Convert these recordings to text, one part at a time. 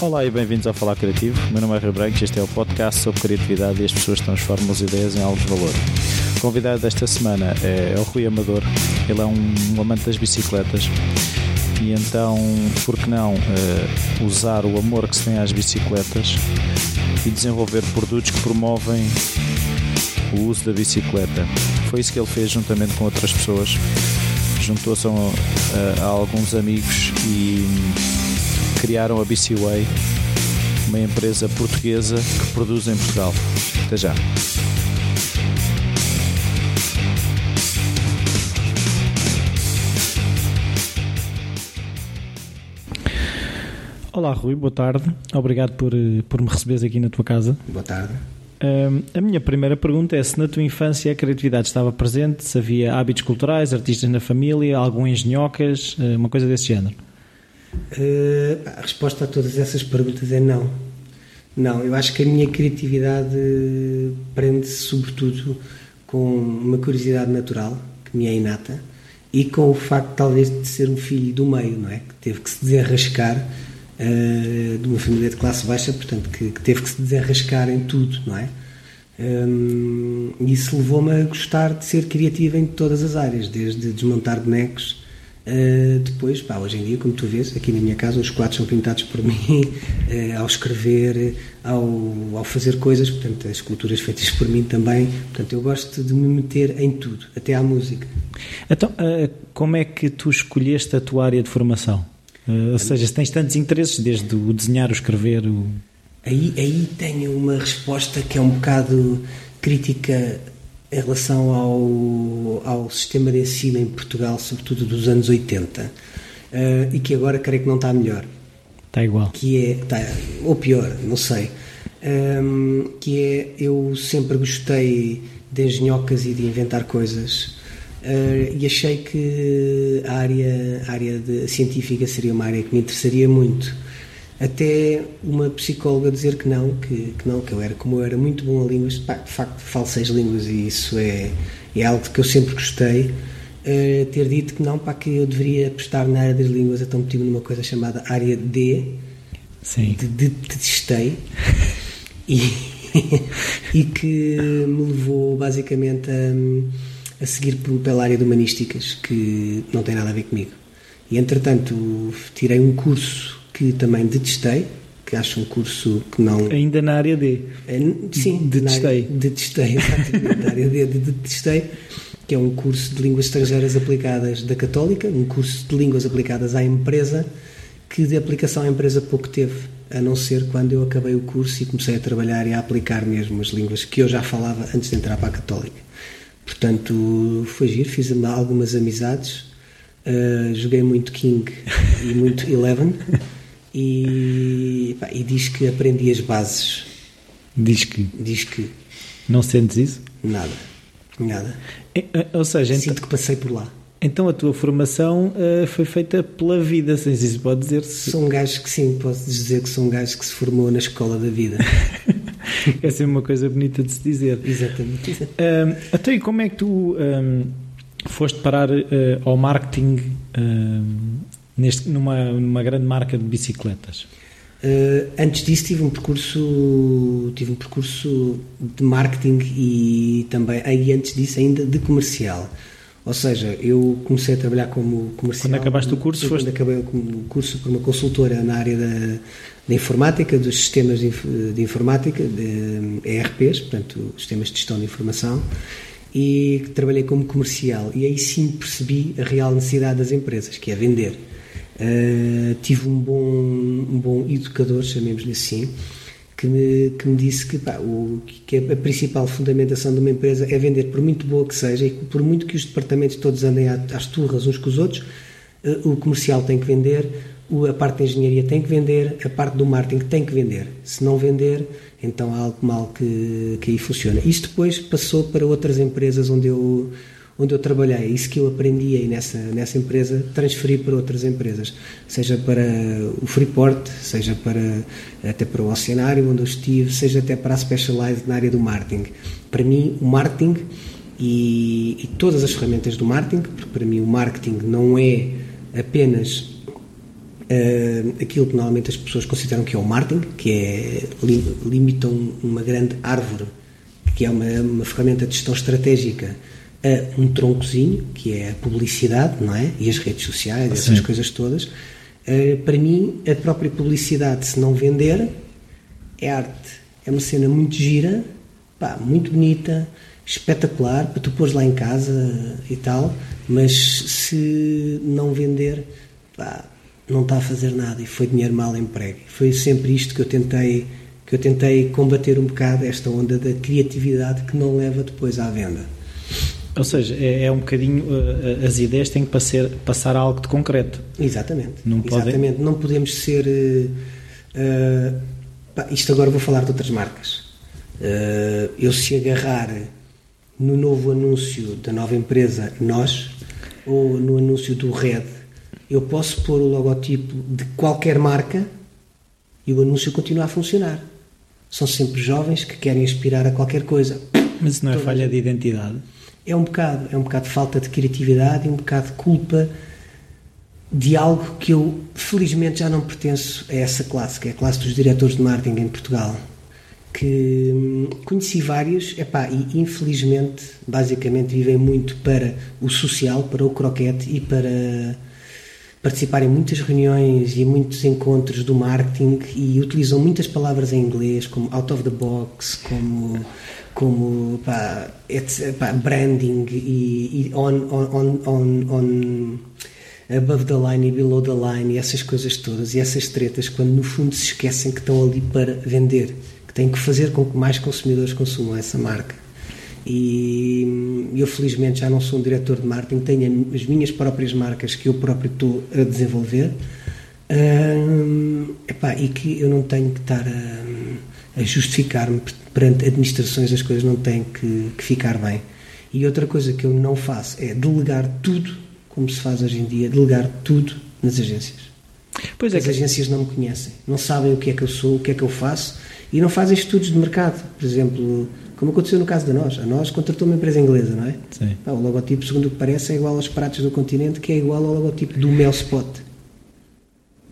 Olá e bem-vindos ao Falar Criativo. Meu nome é Rui Branco e este é o podcast sobre criatividade e as pessoas transformam as ideias em algo de valor. O convidado desta semana é o Rui Amador. Ele é um amante das bicicletas e então, por que não uh, usar o amor que se tem às bicicletas e desenvolver produtos que promovem o uso da bicicleta. Foi isso que ele fez juntamente com outras pessoas. Juntou-se a, a, a alguns amigos e criaram a BCWay, uma empresa portuguesa que produz em Portugal. Até já. Olá Rui, boa tarde. Obrigado por, por me receberes aqui na tua casa. Boa tarde. Um, a minha primeira pergunta é se na tua infância a criatividade estava presente, se havia hábitos culturais, artistas na família, algum engenhocas, uma coisa desse género. Uh, a resposta a todas essas perguntas é não. Não, eu acho que a minha criatividade prende-se sobretudo com uma curiosidade natural, que me é inata, e com o facto talvez de ser um filho do meio, não é? Que teve que se desenrascar uh, de uma família de classe baixa, portanto, que, que, teve que se desenrascar em tudo, não é? Um, isso levou-me a gostar de ser criativa em todas as áreas, desde desmontar bonecos. Uh, depois, pá, hoje em dia, como tu vês, aqui na minha casa os quadros são pintados por mim, uh, ao escrever, ao, ao fazer coisas, portanto, as esculturas feitas por mim também. Portanto, eu gosto de me meter em tudo, até à música. Então, uh, como é que tu escolheste a tua área de formação? Ou seja, se tens tantos interesses, desde o desenhar, o escrever. O... Aí, aí tenho uma resposta que é um bocado crítica em relação ao, ao sistema de ensino em Portugal, sobretudo dos anos 80, uh, e que agora creio que não está melhor. Está igual. Que é, está, ou pior, não sei. Um, que é, eu sempre gostei de engenhocas e de inventar coisas Uh, e achei que a área, a área de, científica seria uma área que me interessaria muito. Até uma psicóloga dizer que não, que, que não, que eu era, como eu era muito bom a línguas, pá, de facto falo seis línguas e isso é, é algo que eu sempre gostei, uh, ter dito que não, para que eu deveria apostar na área das línguas, então meti-me numa coisa chamada área D, Sim. de, de, detestei, e, e que me levou basicamente a a seguir pela área de humanísticas, que não tem nada a ver comigo. E entretanto tirei um curso que também detestei, que acho um curso que não. Ainda na área D. É, sim, detestei. Na detestei, exatamente, na área D de detestei, que é um curso de línguas estrangeiras aplicadas da Católica, um curso de línguas aplicadas à empresa, que de aplicação à empresa pouco teve, a não ser quando eu acabei o curso e comecei a trabalhar e a aplicar mesmo as línguas que eu já falava antes de entrar para a Católica. Portanto, foi giro, fiz algumas amizades, uh, joguei muito King e muito Eleven e, pá, e diz que aprendi as bases. Diz que? Diz que. Não sentes isso? Nada, nada. É, ou seja, Sinto então, que passei por lá. Então a tua formação uh, foi feita pela vida, se isso pode dizer -se. Sou um gajo que sim, posso dizer que sou um gajo que se formou na escola da vida. é sempre uma coisa bonita de se dizer. Exatamente. Um, até e como é que tu um, foste parar uh, ao marketing um, neste, numa, numa grande marca de bicicletas? Uh, antes disso tive um percurso tive um percurso de marketing e também aí antes disso ainda de comercial ou seja eu comecei a trabalhar como comercial quando acabaste o curso quando foste... acabei o curso por uma consultora na área da da informática, dos sistemas de, de informática, de ERPs, portanto, sistemas de gestão de informação, e trabalhei como comercial. E aí sim percebi a real necessidade das empresas, que é vender. Uh, tive um bom, um bom educador, chamemos-lhe assim, que me, que me disse que, pá, o, que a principal fundamentação de uma empresa é vender, por muito boa que seja, e por muito que os departamentos todos andem às turras uns com os outros, uh, o comercial tem que vender, a parte da engenharia tem que vender, a parte do marketing tem que vender. Se não vender, então há algo mal que, que aí funciona. Isto depois passou para outras empresas onde eu, onde eu trabalhei. Isso que eu aprendi aí nessa, nessa empresa, transferi para outras empresas. Seja para o Freeport, seja para, até para o Oceanário, onde eu estive, seja até para a Specialized na área do marketing. Para mim, o marketing e, e todas as ferramentas do marketing, porque para mim o marketing não é apenas uh, aquilo que normalmente as pessoas consideram que é o marketing, que é limitam uma grande árvore, que é uma, uma ferramenta de gestão estratégica, a um troncozinho, que é a publicidade, não é? E as redes sociais, essas coisas todas. Uh, para mim, a própria publicidade, se não vender, é arte. É uma cena muito gira, pá, muito bonita, espetacular, para tu pôres lá em casa e tal, mas se não vender, pá, não está a fazer nada e foi dinheiro mal emprego. Foi sempre isto que eu tentei que eu tentei combater um bocado esta onda da criatividade que não leva depois à venda. Ou seja, é, é um bocadinho uh, as ideias têm que passar, passar a algo de concreto. Exatamente. Não Exatamente. Podem... Não podemos ser uh, uh, pá, isto agora vou falar de outras marcas. eu se agarrar no novo anúncio da nova empresa Nós ou no anúncio do Red, eu posso pôr o logotipo de qualquer marca e o anúncio continua a funcionar. São sempre jovens que querem aspirar a qualquer coisa. Mas isso não é Toda falha de identidade? É um bocado, é um bocado de falta de criatividade e um bocado de culpa de algo que eu felizmente já não pertenço a essa classe, que é a classe dos diretores de marketing em Portugal que hum, conheci vários, epá, e infelizmente, basicamente, vivem muito para o social, para o croquete e para participar em muitas reuniões e muitos encontros do marketing e utilizam muitas palavras em inglês, como out of the box, como como pá, pá, branding e, e on, on, on, on, above the line e below the line e essas coisas todas e essas tretas quando no fundo se esquecem que estão ali para vender tem que fazer com que mais consumidores consumam essa marca. E eu, felizmente, já não sou um diretor de marketing, tenho as minhas próprias marcas que eu próprio estou a desenvolver epá, e que eu não tenho que estar a, a justificar-me perante administrações, as coisas não têm que, que ficar bem. E outra coisa que eu não faço é delegar tudo, como se faz hoje em dia, delegar tudo nas agências. Pois é As que... agências não me conhecem, não sabem o que é que eu sou, o que é que eu faço e não fazem estudos de mercado. Por exemplo, como aconteceu no caso da nós. A nós contratou uma empresa inglesa, não é? Sim. o logotipo, segundo o que parece, é igual aos pratos do continente, que é igual ao logotipo do Mel Spot.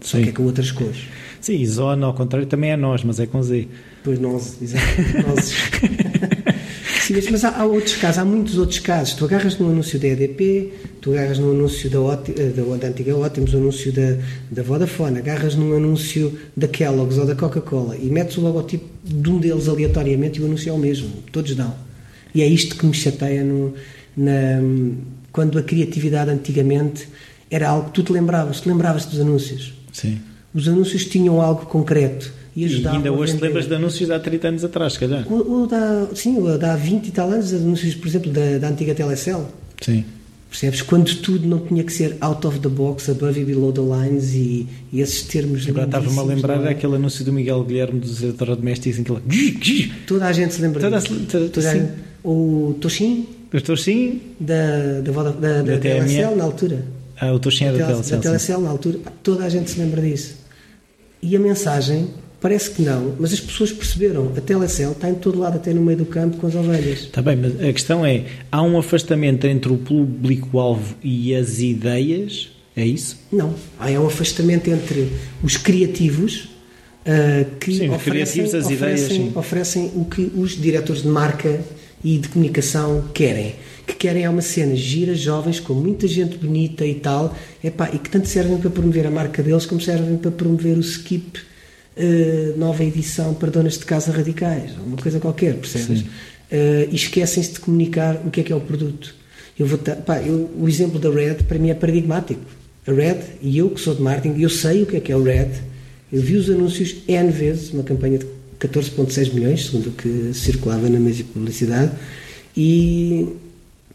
Só Sim. que é com outras cores. Sim, Zona, ao contrário, também é nós, mas é com Z. Pois nós, exato. nós. Sim, mas há, há, outros casos, há muitos outros casos. Tu agarras no anúncio da EDP, tu agarras no anúncio da, eh, da, da antiga Ótimos, o anúncio da, da Vodafone, agarras num anúncio da Kellogg's ou da Coca-Cola e metes o logotipo de um deles aleatoriamente e o anúncio é o mesmo. Todos dão. E é isto que me chateia no, na, quando a criatividade antigamente era algo que tu te lembravas, te lembravas dos anúncios. Sim. Os anúncios tinham algo concreto e ajudavam. E ainda hoje te lembras de anúncios de há 30 anos atrás, se calhar? Da, sim, o da há 20 e tal anos, anúncios, por exemplo, da, da antiga Telecel. Sim. Percebes? Quando tudo não tinha que ser out of the box, above e below the lines e, e esses termos. Agora estava-me a lembrar é? aquele anúncio do Miguel Guilherme dos eletrodomésticos em que ele. Toda a gente se lembra toda, disso. Toda, toda, toda o Toshin. O Toshin. Da, da, da, da, da Telecel na altura. Ah, o Toshin era da Telecel. Da Telecel na altura. Toda a gente se lembra disso. E a mensagem Parece que não, mas as pessoas perceberam. A Telecel está em todo lado, até no meio do campo, com as ovelhas. Está bem, mas a questão é: há um afastamento entre o público-alvo e as ideias? É isso? Não. Há um afastamento entre os criativos uh, que sim, oferecem, criativos, as oferecem, ideias, oferecem o que os diretores de marca e de comunicação querem. Que querem é uma cena gira, jovens, com muita gente bonita e tal, epá, e que tanto servem para promover a marca deles como servem para promover o skip uh, nova edição para donas de casa radicais, uma coisa qualquer, percebes? Uh, e esquecem-se de comunicar o que é que é o produto. Eu vou pá, eu, o exemplo da Red para mim é paradigmático. A Red, e eu que sou de marketing, eu sei o que é que é o Red, eu vi os anúncios N vezes, uma campanha de 14,6 milhões, segundo o que circulava na mesa de publicidade, e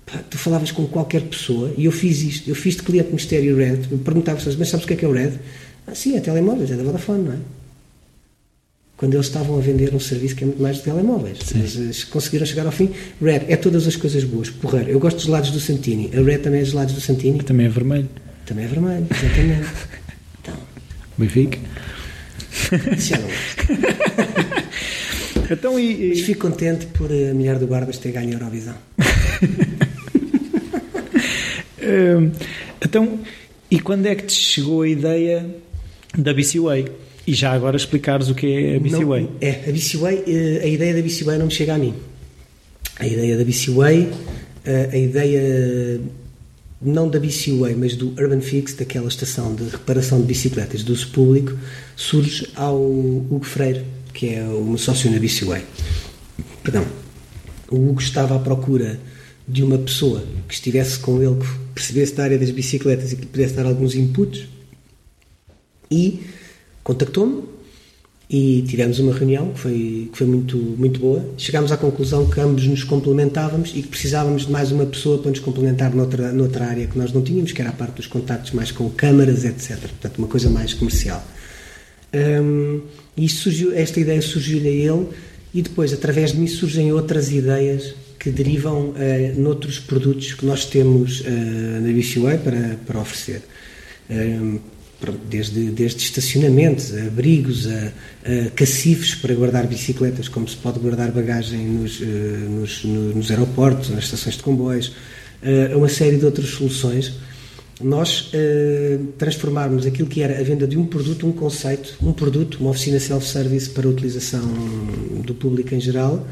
pá, tu falavas com qualquer pessoa, e eu fiz isto, eu fiz de cliente mistério Red, perguntava-se, mas sabes o que é que é o Red? Ah, sim, é telemóveis, é da Vodafone, não é? quando eles estavam a vender um serviço que é muito mais de telemóveis. Mas eh, conseguiram chegar ao fim. Red é todas as coisas boas. Porreiro. Eu gosto dos lados do Santini. A Red também é dos lados do Santini. Também é vermelho. Também é vermelho, exatamente. então. Benfica. Já não então, e, e... Mas fico contente por a Mulher do Barbas ter ganho a Eurovisão. um, então, e quando é que te chegou a ideia da BCWay. E já agora explicares o que é a BCWay. Não, é, a BCWay, eh, a ideia da BCWay não me chega a mim. A ideia da BCWay, eh, a ideia não da BCWay, mas do Urban Fix, daquela estação de reparação de bicicletas do uso público, surge ao Hugo Freire, que é meu sócio na BCWay. Perdão. O Hugo estava à procura de uma pessoa que estivesse com ele, que percebesse da área das bicicletas e que pudesse dar alguns inputs e contactou-me e tivemos uma reunião que foi, que foi muito, muito boa. Chegámos à conclusão que ambos nos complementávamos e que precisávamos de mais uma pessoa para nos complementar noutra, noutra área que nós não tínhamos, que era a parte dos contactos mais com câmaras, etc. Portanto, uma coisa mais comercial. Um, e surgiu, esta ideia surgiu-lhe a ele e depois, através de mim, surgem outras ideias que derivam uh, noutros produtos que nós temos uh, na BCUA para, para oferecer. Um, desde, desde estacionamentos, a abrigos, a, a, cacifes para guardar bicicletas, como se pode guardar bagagem nos, uh, nos, nos, aeroportos, nas estações de comboios, uh, uma série de outras soluções. Nós uh, transformarmos aquilo que era a venda de um produto, um conceito, um produto, uma oficina self-service para utilização do público em geral,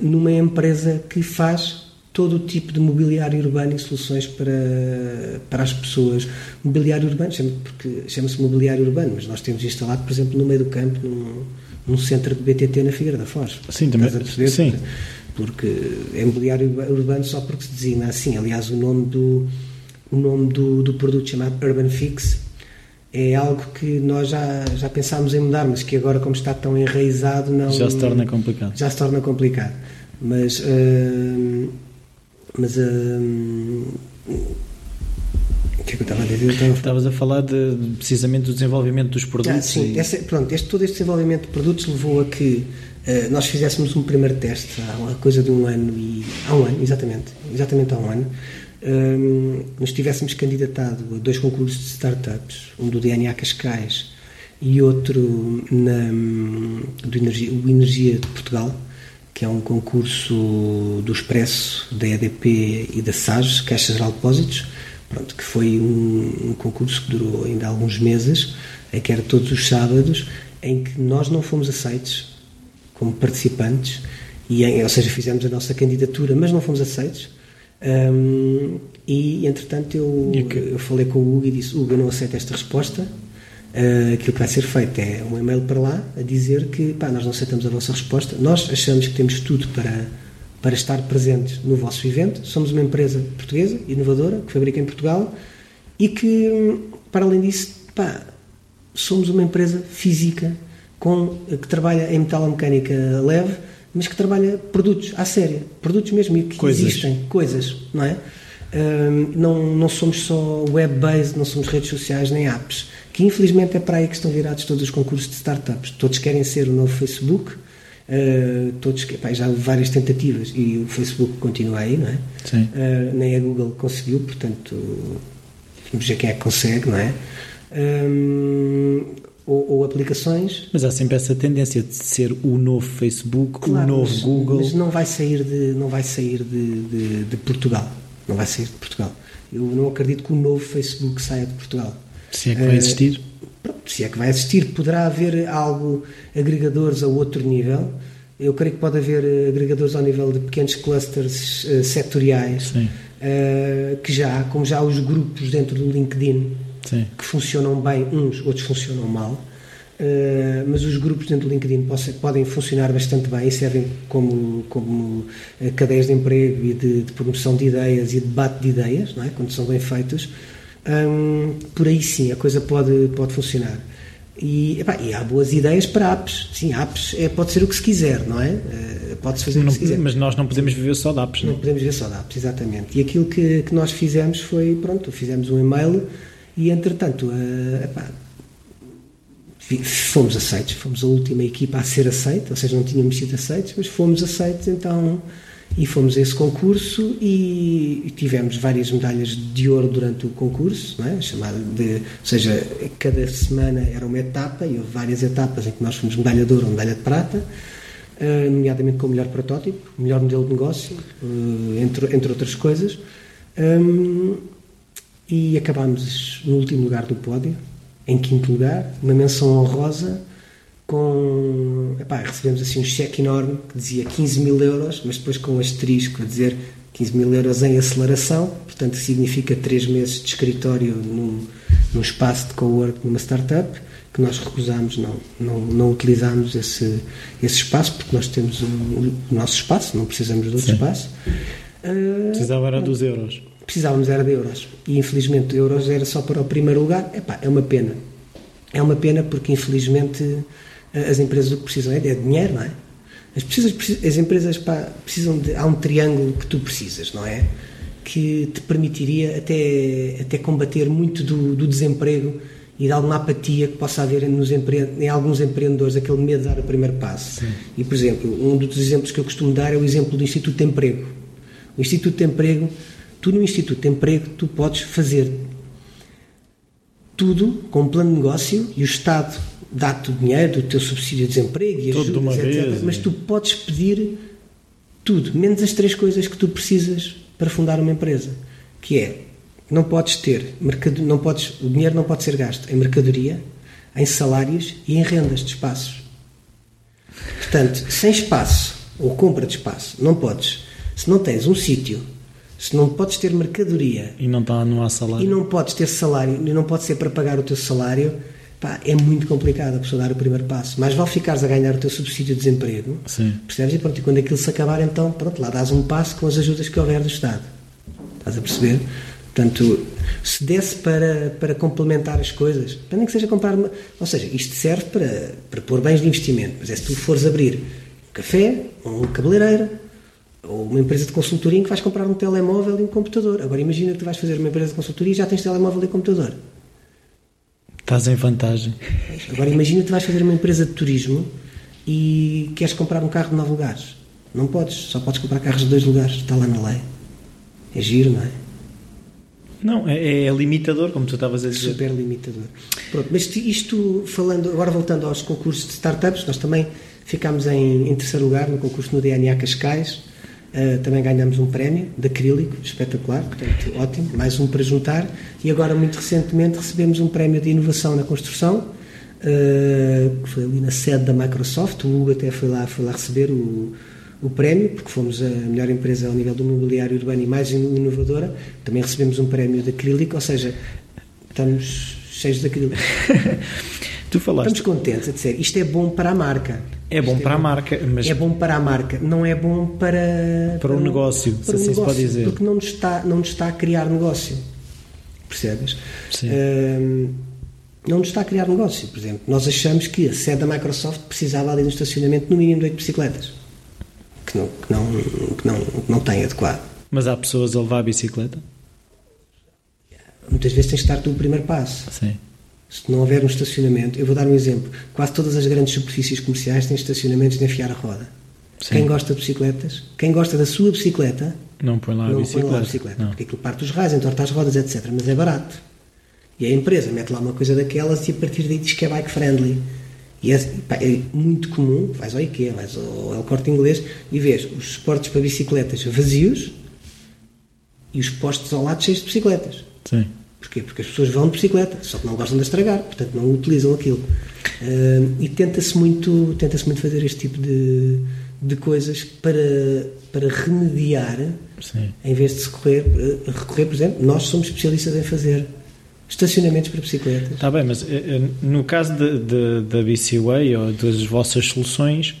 numa empresa que faz todo o tipo de mobiliário urbano e soluções para, para as pessoas. Mobiliário urbano, porque chama-se mobiliário urbano, mas nós temos instalado, por exemplo, no meio do campo, num, num centro de BTT na Figueira da Foz. Sim, também. Sim. Porque é mobiliário urbano só porque se designa assim. Aliás, o nome do, o nome do, do produto chamado Urban Fix é algo que nós já, já pensámos em mudar, mas que agora, como está tão enraizado, não. Já se torna complicado. Já se torna complicado. Mas. Uh, mas. Uh, o que é que eu estava a dizer? Estava... Estavas a falar de, precisamente do desenvolvimento dos produtos. Ah, sim, e... essa, pronto, este, todo este desenvolvimento de produtos levou a que uh, nós fizéssemos um primeiro teste há coisa de um ano e. Há um ano, exatamente. Exatamente há um ano. Um, nos tivéssemos candidatado a dois concursos de startups, um do DNA Cascais e outro na, do Energia, o Energia de Portugal, que é um concurso do Expresso, da EDP e da SAGES, Caixa Geral de Depósitos, pronto, que foi um, um, concurso que durou ainda alguns meses, em que era todos os sábados, em que nós não fomos aceitos como participantes, e ou seja, fizemos a nossa candidatura, mas não fomos aceitos. Um, e entretanto eu, eu falei com o Hugo e disse: Hugo, eu não aceito esta resposta, Uh, aquilo que vai ser feito. É um e-mail para lá a dizer que pá, nós não aceitamos a vossa resposta, nós achamos que temos tudo para, para estar presentes no vosso evento, somos uma empresa portuguesa, inovadora, que fabrica em Portugal e que, para além disso, pá, somos uma empresa física com, que trabalha em metalomecânica leve, mas que trabalha produtos à séria, produtos mesmo que coisas. existem, coisas, não é? Uh, não, não somos só web-based, não somos redes sociais nem apps que infelizmente é para aí que estão virados todos os concursos de startups. Todos querem ser o novo Facebook, uh, todos, já houve várias tentativas e o Facebook continua aí, não é? Sim. Uh, nem a Google conseguiu, portanto, vamos ver quem é que consegue, não é? Um, ou, ou, aplicações. Mas há sempre essa tendência de ser o novo Facebook, claro, o novo mas, Google. Mas não vai sair de, não vai sair de, de, de Portugal. Não vai sair de Portugal. Eu não acredito que o novo Facebook saia de Portugal. Se é que vai existir? Uh, se é que vai existir, poderá haver algo, agregadores a outro nível. Eu creio que pode haver eh, agregadores ao nível de pequenos clusters uh, setoriais, uh, que já, como já os grupos dentro do LinkedIn, Sim. que funcionam bem, uns, outros funcionam mal. Uh, mas os grupos dentro do LinkedIn possam, podem funcionar bastante bem e servem como, como cadeias de emprego e de, de, promoção de ideias e debate de ideias, não é? quando são bem feitos hum, por aí sim a coisa pode, pode funcionar. E, epá, e, há boas ideias para apps. Sim, apps é, pode ser o que se quiser, não é? Uh, Pode-se fazer não, o que se quiser. Mas nós não podemos viver só de apps, não, não é? podemos viver só de apps, exatamente. E aquilo que, que nós fizemos foi, pronto, fizemos um e-mail e, entretanto, uh, epá, fomos aceitos. Fomos a última equipa a ser aceita, ou seja, não tínhamos sido aceitos, mas fomos aceitos, então e fomos a esse concurso e tivemos várias medalhas de ouro durante o concurso, é? chamado de, ou seja, cada semana era uma etapa e houve várias etapas em que nós fomos medalha de ouro ou medalha de prata, uh, nomeadamente com o melhor protótipo, melhor modelo de negócio, uh, entre, entre outras coisas. E acabámos no último lugar do pódio, em quinto lugar, uma menção honrosa com. Epá, recebemos assim um cheque enorme que dizia 15 mil euros, mas depois com um asterisco a dizer 15 mil euros em aceleração, portanto significa 3 meses de escritório num, num espaço de co-work numa startup, que nós recusámos, não, não, não utilizámos esse, esse espaço, porque nós temos o, o nosso espaço, não precisamos de outro Sim. espaço. Uh, Precisava era dos euros. Precisávamos era de euros. E infelizmente euros era só para o primeiro lugar. Epá, é uma pena. É uma pena porque infelizmente as empresas o que precisam é de dinheiro, não é? As, precisas, as empresas pá, precisam de. Há um triângulo que tu precisas, não é? Que te permitiria até, até combater muito do, do desemprego e de alguma apatia que possa haver nos empre... em alguns empreendedores, aquele medo de dar o primeiro passo. Sim. E, por exemplo, um dos exemplos que eu costumo dar é o exemplo do Instituto de Emprego. O Instituto de Emprego, tu no Instituto de Emprego, tu podes fazer tudo com um plano de negócio e o Estado dá-te o dinheiro do teu subsídio de desemprego e ajudas, uma etc. Vez, mas tu podes pedir tudo, menos as três coisas que tu precisas para fundar uma empresa, que é não podes ter mercado, não podes, o dinheiro não pode ser gasto em mercadoria, em salários e em rendas de espaços. Portanto, sem espaço ou compra de espaço, não podes. Se não tens um sítio, se não podes ter mercadoria e não está não há salário e não podes ter salário e não pode ser para pagar o teu salário, pá, é muito complicado a pessoa dar o primeiro passo. Mas vale ficares a ganhar o teu subsídio de desemprego, Sim. percebes? E pronto, e quando aquilo se acabar, então, pronto, lá dás um passo com as ajudas que houver do Estado. Estás a perceber? Portanto, se desse para, para complementar as coisas, para nem que seja comprar uma. Ou seja, isto serve para, para pôr bens de investimento, mas é se tu fores abrir um café, um cabeleireiro, ou uma empresa de consultoria em que vais comprar um telemóvel e um computador. Agora imagina que tu vais fazer uma empresa de consultoria e já tens telemóvel e computador. Estás em vantagem. Agora imagina que tu vais fazer uma empresa de turismo e queres comprar um carro de nove lugares. Não podes, só podes comprar carros de dois lugares, está lá na lei. É giro, não é? Não, é, é limitador, como tu estavas a dizer. Super limitador. Pronto, mas isto, falando, agora voltando aos concursos de startups, nós também ficámos em, em terceiro lugar no concurso no DNA Cascais. Uh, também ganhamos um prémio de acrílico, espetacular, portanto, ótimo, mais um para juntar. E agora, muito recentemente, recebemos um prémio de inovação na construção, uh, que foi ali na sede da Microsoft. O Hugo até foi lá, foi lá receber o, o prémio, porque fomos a melhor empresa ao nível do mobiliário urbano e mais inovadora. Também recebemos um prémio de acrílico, ou seja, estamos cheios de acrílico. tu falaste. Estamos contentes a dizer, isto é bom para a marca é bom para é a marca, mas. É bom para a marca, não é bom para. Para, o negócio, para se assim negócio, se pode dizer. Porque não nos, está, não nos está a criar negócio. Percebes? Sim. não nos está a criar negócio. Por exemplo, nós achamos que a sede da Microsoft precisava ali de um estacionamento no mínimo de 8 bicicletas. Que não, que não, que não, que não tem adequado. Mas há pessoas a levar a bicicleta? Muitas vezes tens de estar tu o primeiro passo. Sim se não houver um estacionamento, eu vou dar um exemplo. Quase todas as grandes superfícies comerciais têm estacionamentos de enfiar a roda. Sim. Quem gosta de bicicletas, quem gosta da sua bicicleta, não põe lá a bicicleta. Põe lá a bicicleta porque aquilo parte os raios, entorta as rodas, etc. Mas é barato. E a empresa mete lá uma coisa daquelas e a partir daí diz que é bike friendly. E é, pá, é muito comum, vais ao IKEA, vais ao El Corte Inglês e vês os suportes para bicicletas vazios e os postos ao lado cheios de bicicletas. Sim. Porquê? Porque as pessoas vão de bicicleta, só que não gostam de estragar, portanto não utilizam aquilo. Uh, e tenta-se muito, tenta-se muito fazer este tipo de, de coisas para, para remediar, Sim. em vez de se recorrer, recorrer, por exemplo, nós somos especialistas em fazer estacionamentos para bicicletas. Está bem, mas eh, eh, no caso da BCWay ou das vossas soluções,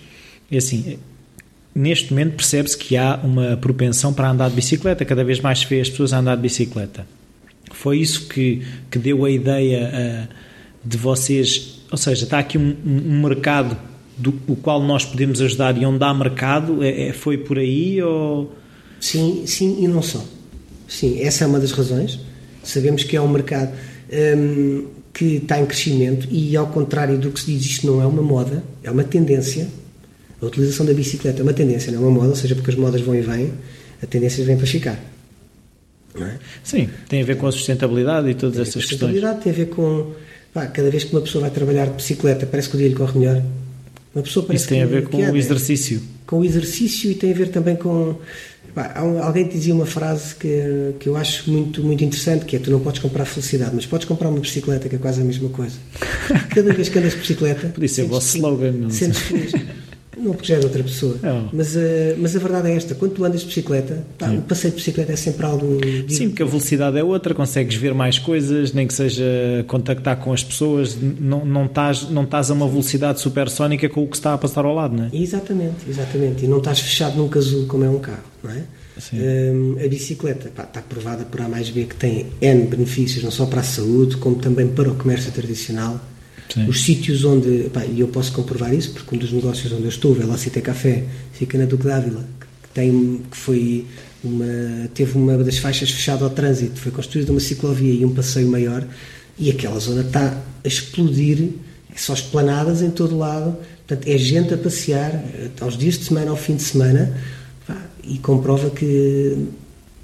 é assim, neste momento percebe-se que há uma propensão para andar de bicicleta, cada vez mais se vê as pessoas a andar de bicicleta. Foi isso que, que deu a ideia uh, de vocês, ou seja, está aqui um, um, mercado do o qual nós podemos ajudar e onde há mercado, é, é, foi por aí ou... Sim, sim e não só. Sim, essa é uma das razões. Sabemos que é um mercado um, que está em crescimento e, ao contrário do que se diz, isto não é uma moda, é uma tendência. A utilização da bicicleta é uma tendência, não é uma moda, ou seja, porque as modas vão e vêm, a tendência vem para ficar. É? Sim, tem a ver com a sustentabilidade e todas essas questões. Sustentabilidade tem a ver com. Pá, cada vez que uma pessoa vai trabalhar de bicicleta, parece que o dia lhe corre melhor. Uma pessoa parece Isso tem que, a ver com o exercício. Com o exercício e tem a ver também com. Alguém dizia uma frase que, que eu acho muito, muito interessante, que é tu não podes comprar felicidade, mas podes comprar uma bicicleta, que é quase a mesma coisa. Cada vez que andas de bicicleta... Podia ser o vosso slogan. Não sentes feliz. Não, porque já é de outra pessoa. Mas, uh, mas a verdade é esta: quando tu andas de bicicleta, pá, o passeio de bicicleta é sempre algo. Sim, porque a velocidade é outra, consegues ver mais coisas, nem que seja contactar com as pessoas, não, não, estás, não estás a uma velocidade supersónica com o que está a passar ao lado, não é? Exatamente, exatamente. E não estás fechado num casulo como é um carro, não é? Um, a bicicleta pá, está provada por A mais B que tem N benefícios, não só para a saúde, como também para o comércio tradicional Sim. Os sítios onde, e eu posso comprovar isso, porque um dos negócios onde eu estou, o Velocité Café, fica na Duque Dávila, que, tem, que foi uma, teve uma das faixas fechada ao trânsito, foi construída uma ciclovia e um passeio maior, e aquela zona está a explodir, é só esplanadas em todo lado, portanto é gente a passear eh, aos dias de semana, ao fim de semana, e comprova que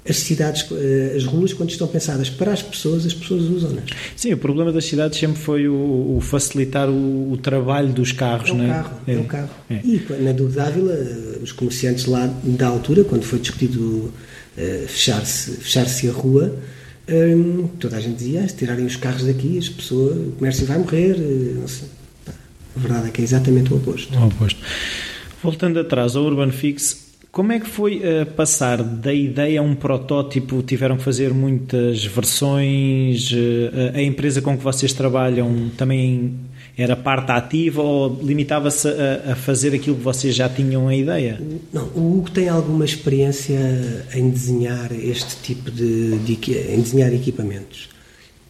as cidades, eh, as ruas, quando estão pensadas para as pessoas, as pessoas usam-nas. Sim, o problema das cidades sempre foi o, o facilitar o, o, trabalho dos carros, é o não é? Carro, é, é o carro. É. E na Duque Ávila, os comerciantes lá da altura, quando foi discutido uh, fechar-se fechar a rua, um, toda a gente dizia, se tirarem os carros daqui, as pessoas, o comércio vai morrer, uh, A verdade é que é exatamente o oposto. O oposto. Voltando atrás ao Urban Fix, como é que foi uh, passar da ideia a um protótipo? Tiveram que fazer muitas versões? Uh, a empresa com que vocês trabalham também era parte ativa ou limitava-se a, a, fazer aquilo que vocês já tinham a ideia? Não, o Hugo tem alguma experiência em desenhar este tipo de, de em desenhar equipamentos.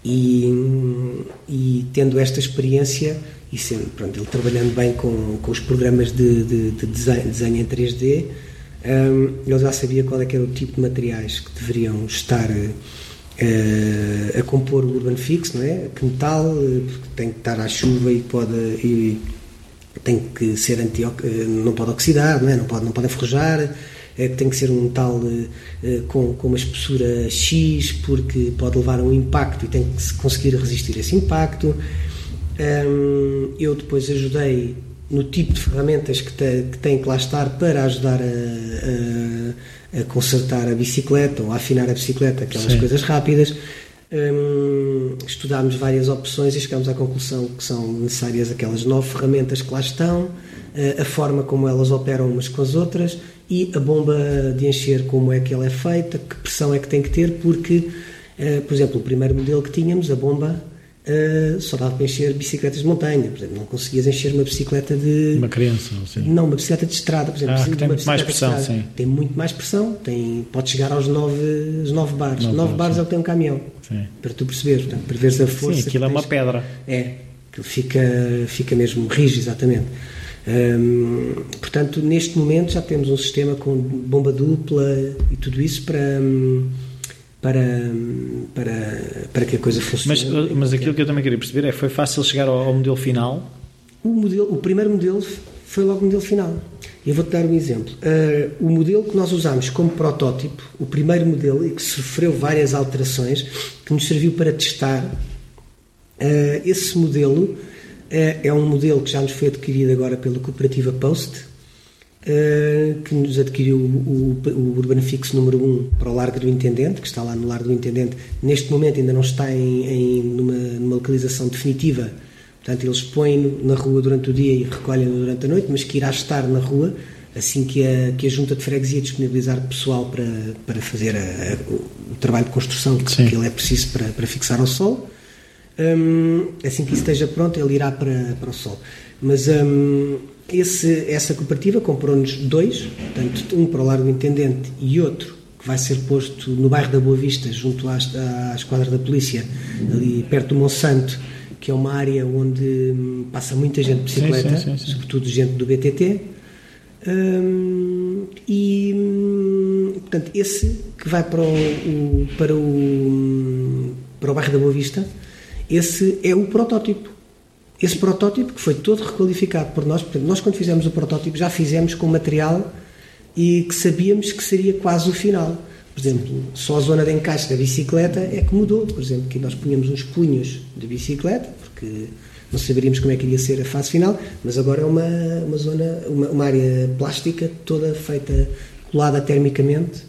E, e, tendo esta experiência e pronto, ele trabalhando bem com, com os programas de, de, de desenho, desenho em 3D, um, ele já sabia qual é que era o tipo de materiais que deveriam estar uh, a compor o Urban Fix, não é? Que metal, eh, porque tem que estar à chuva e pode e tem que ser anti eh, não pode oxidar, não é? Não pode não pode enferrujar, é, tem que ser um metal com, com uma espessura X porque pode levar a um impacto e tem que conseguir resistir a esse impacto. Um, eu depois ajudei no tipo de ferramentas que, te, que tem que lá estar para ajudar a, a, a, consertar a bicicleta ou a afinar a bicicleta, aquelas Sim. coisas rápidas. Hum, estudámos várias opções e chegámos à conclusão que são necessárias aquelas nove ferramentas que lá estão, a forma como elas operam umas com as outras e a bomba de encher, como é que ela é feita, que pressão é que tem que ter, porque, eh, por exemplo, o primeiro modelo que tínhamos, a bomba Uh, só dava para encher bicicletas de montanha. Por exemplo, não conseguias encher uma bicicleta de. Uma criança, sim. Não, uma bicicleta de estrada, por exemplo. Ah, tem muito mais pressão, sim. Tem muito mais pressão, tem, pode chegar aos 9, os 9 bares. 9, 9 bares é o que tem um caminhão. Sim. Para tu perceberes, portanto, para veres a força. Sim, aquilo é uma pedra. É, aquilo fica, fica mesmo rígido, exatamente. Hum, portanto, neste momento já temos um sistema com bomba dupla e tudo isso para. Hum, para, para, para que a coisa funcione. Mas, mas aquilo que eu também queria perceber é foi fácil chegar ao, ao modelo final? O, modelo, o primeiro modelo foi logo o modelo final. Eu vou-te dar um exemplo. Uh, o modelo que nós usámos como protótipo, o primeiro modelo, e que sofreu várias alterações, que nos serviu para testar, uh, esse modelo uh, é um modelo que já nos foi adquirido agora pela cooperativa Post, eh, que nos adquiriu o, o Urbanifix número 1 para o Largo do Intendente, que está lá no Largo do Intendente. Neste momento ainda não está em, em numa, numa, localização definitiva, portanto eles põem na rua durante o dia e recolhem durante a noite, mas que irá estar na rua assim que a, que a Junta de Freguesia disponibilizar pessoal para, para fazer a, a, o trabalho de construção que, que ele é preciso para, para fixar ao sol. Um, assim que isso esteja pronto, ele irá para, para o sol. Mas um, esse, essa cooperativa comprou-nos dois, portanto, um para o Largo Intendente e outro que vai ser posto no bairro da Boa Vista, junto à, à esquadra da polícia, ali perto do Monsanto, que é uma área onde hum, passa muita gente de bicicleta, sim, sim, sim, sobretudo gente do BTT. Hum, e, hum, portanto, esse que vai para o, para o, para o bairro da Boa Vista, esse é o protótipo esse protótipo que foi todo requalificado por nós, portanto, nós quando fizemos o protótipo já fizemos com material e que sabíamos que seria quase o final. Por exemplo, só a zona de encaixe da bicicleta é que mudou. Por exemplo, que nós punhamos uns punhos de bicicleta, porque não saberíamos como é que iria ser a fase final, mas agora é uma, uma zona, uma, uma área plástica toda feita colada termicamente.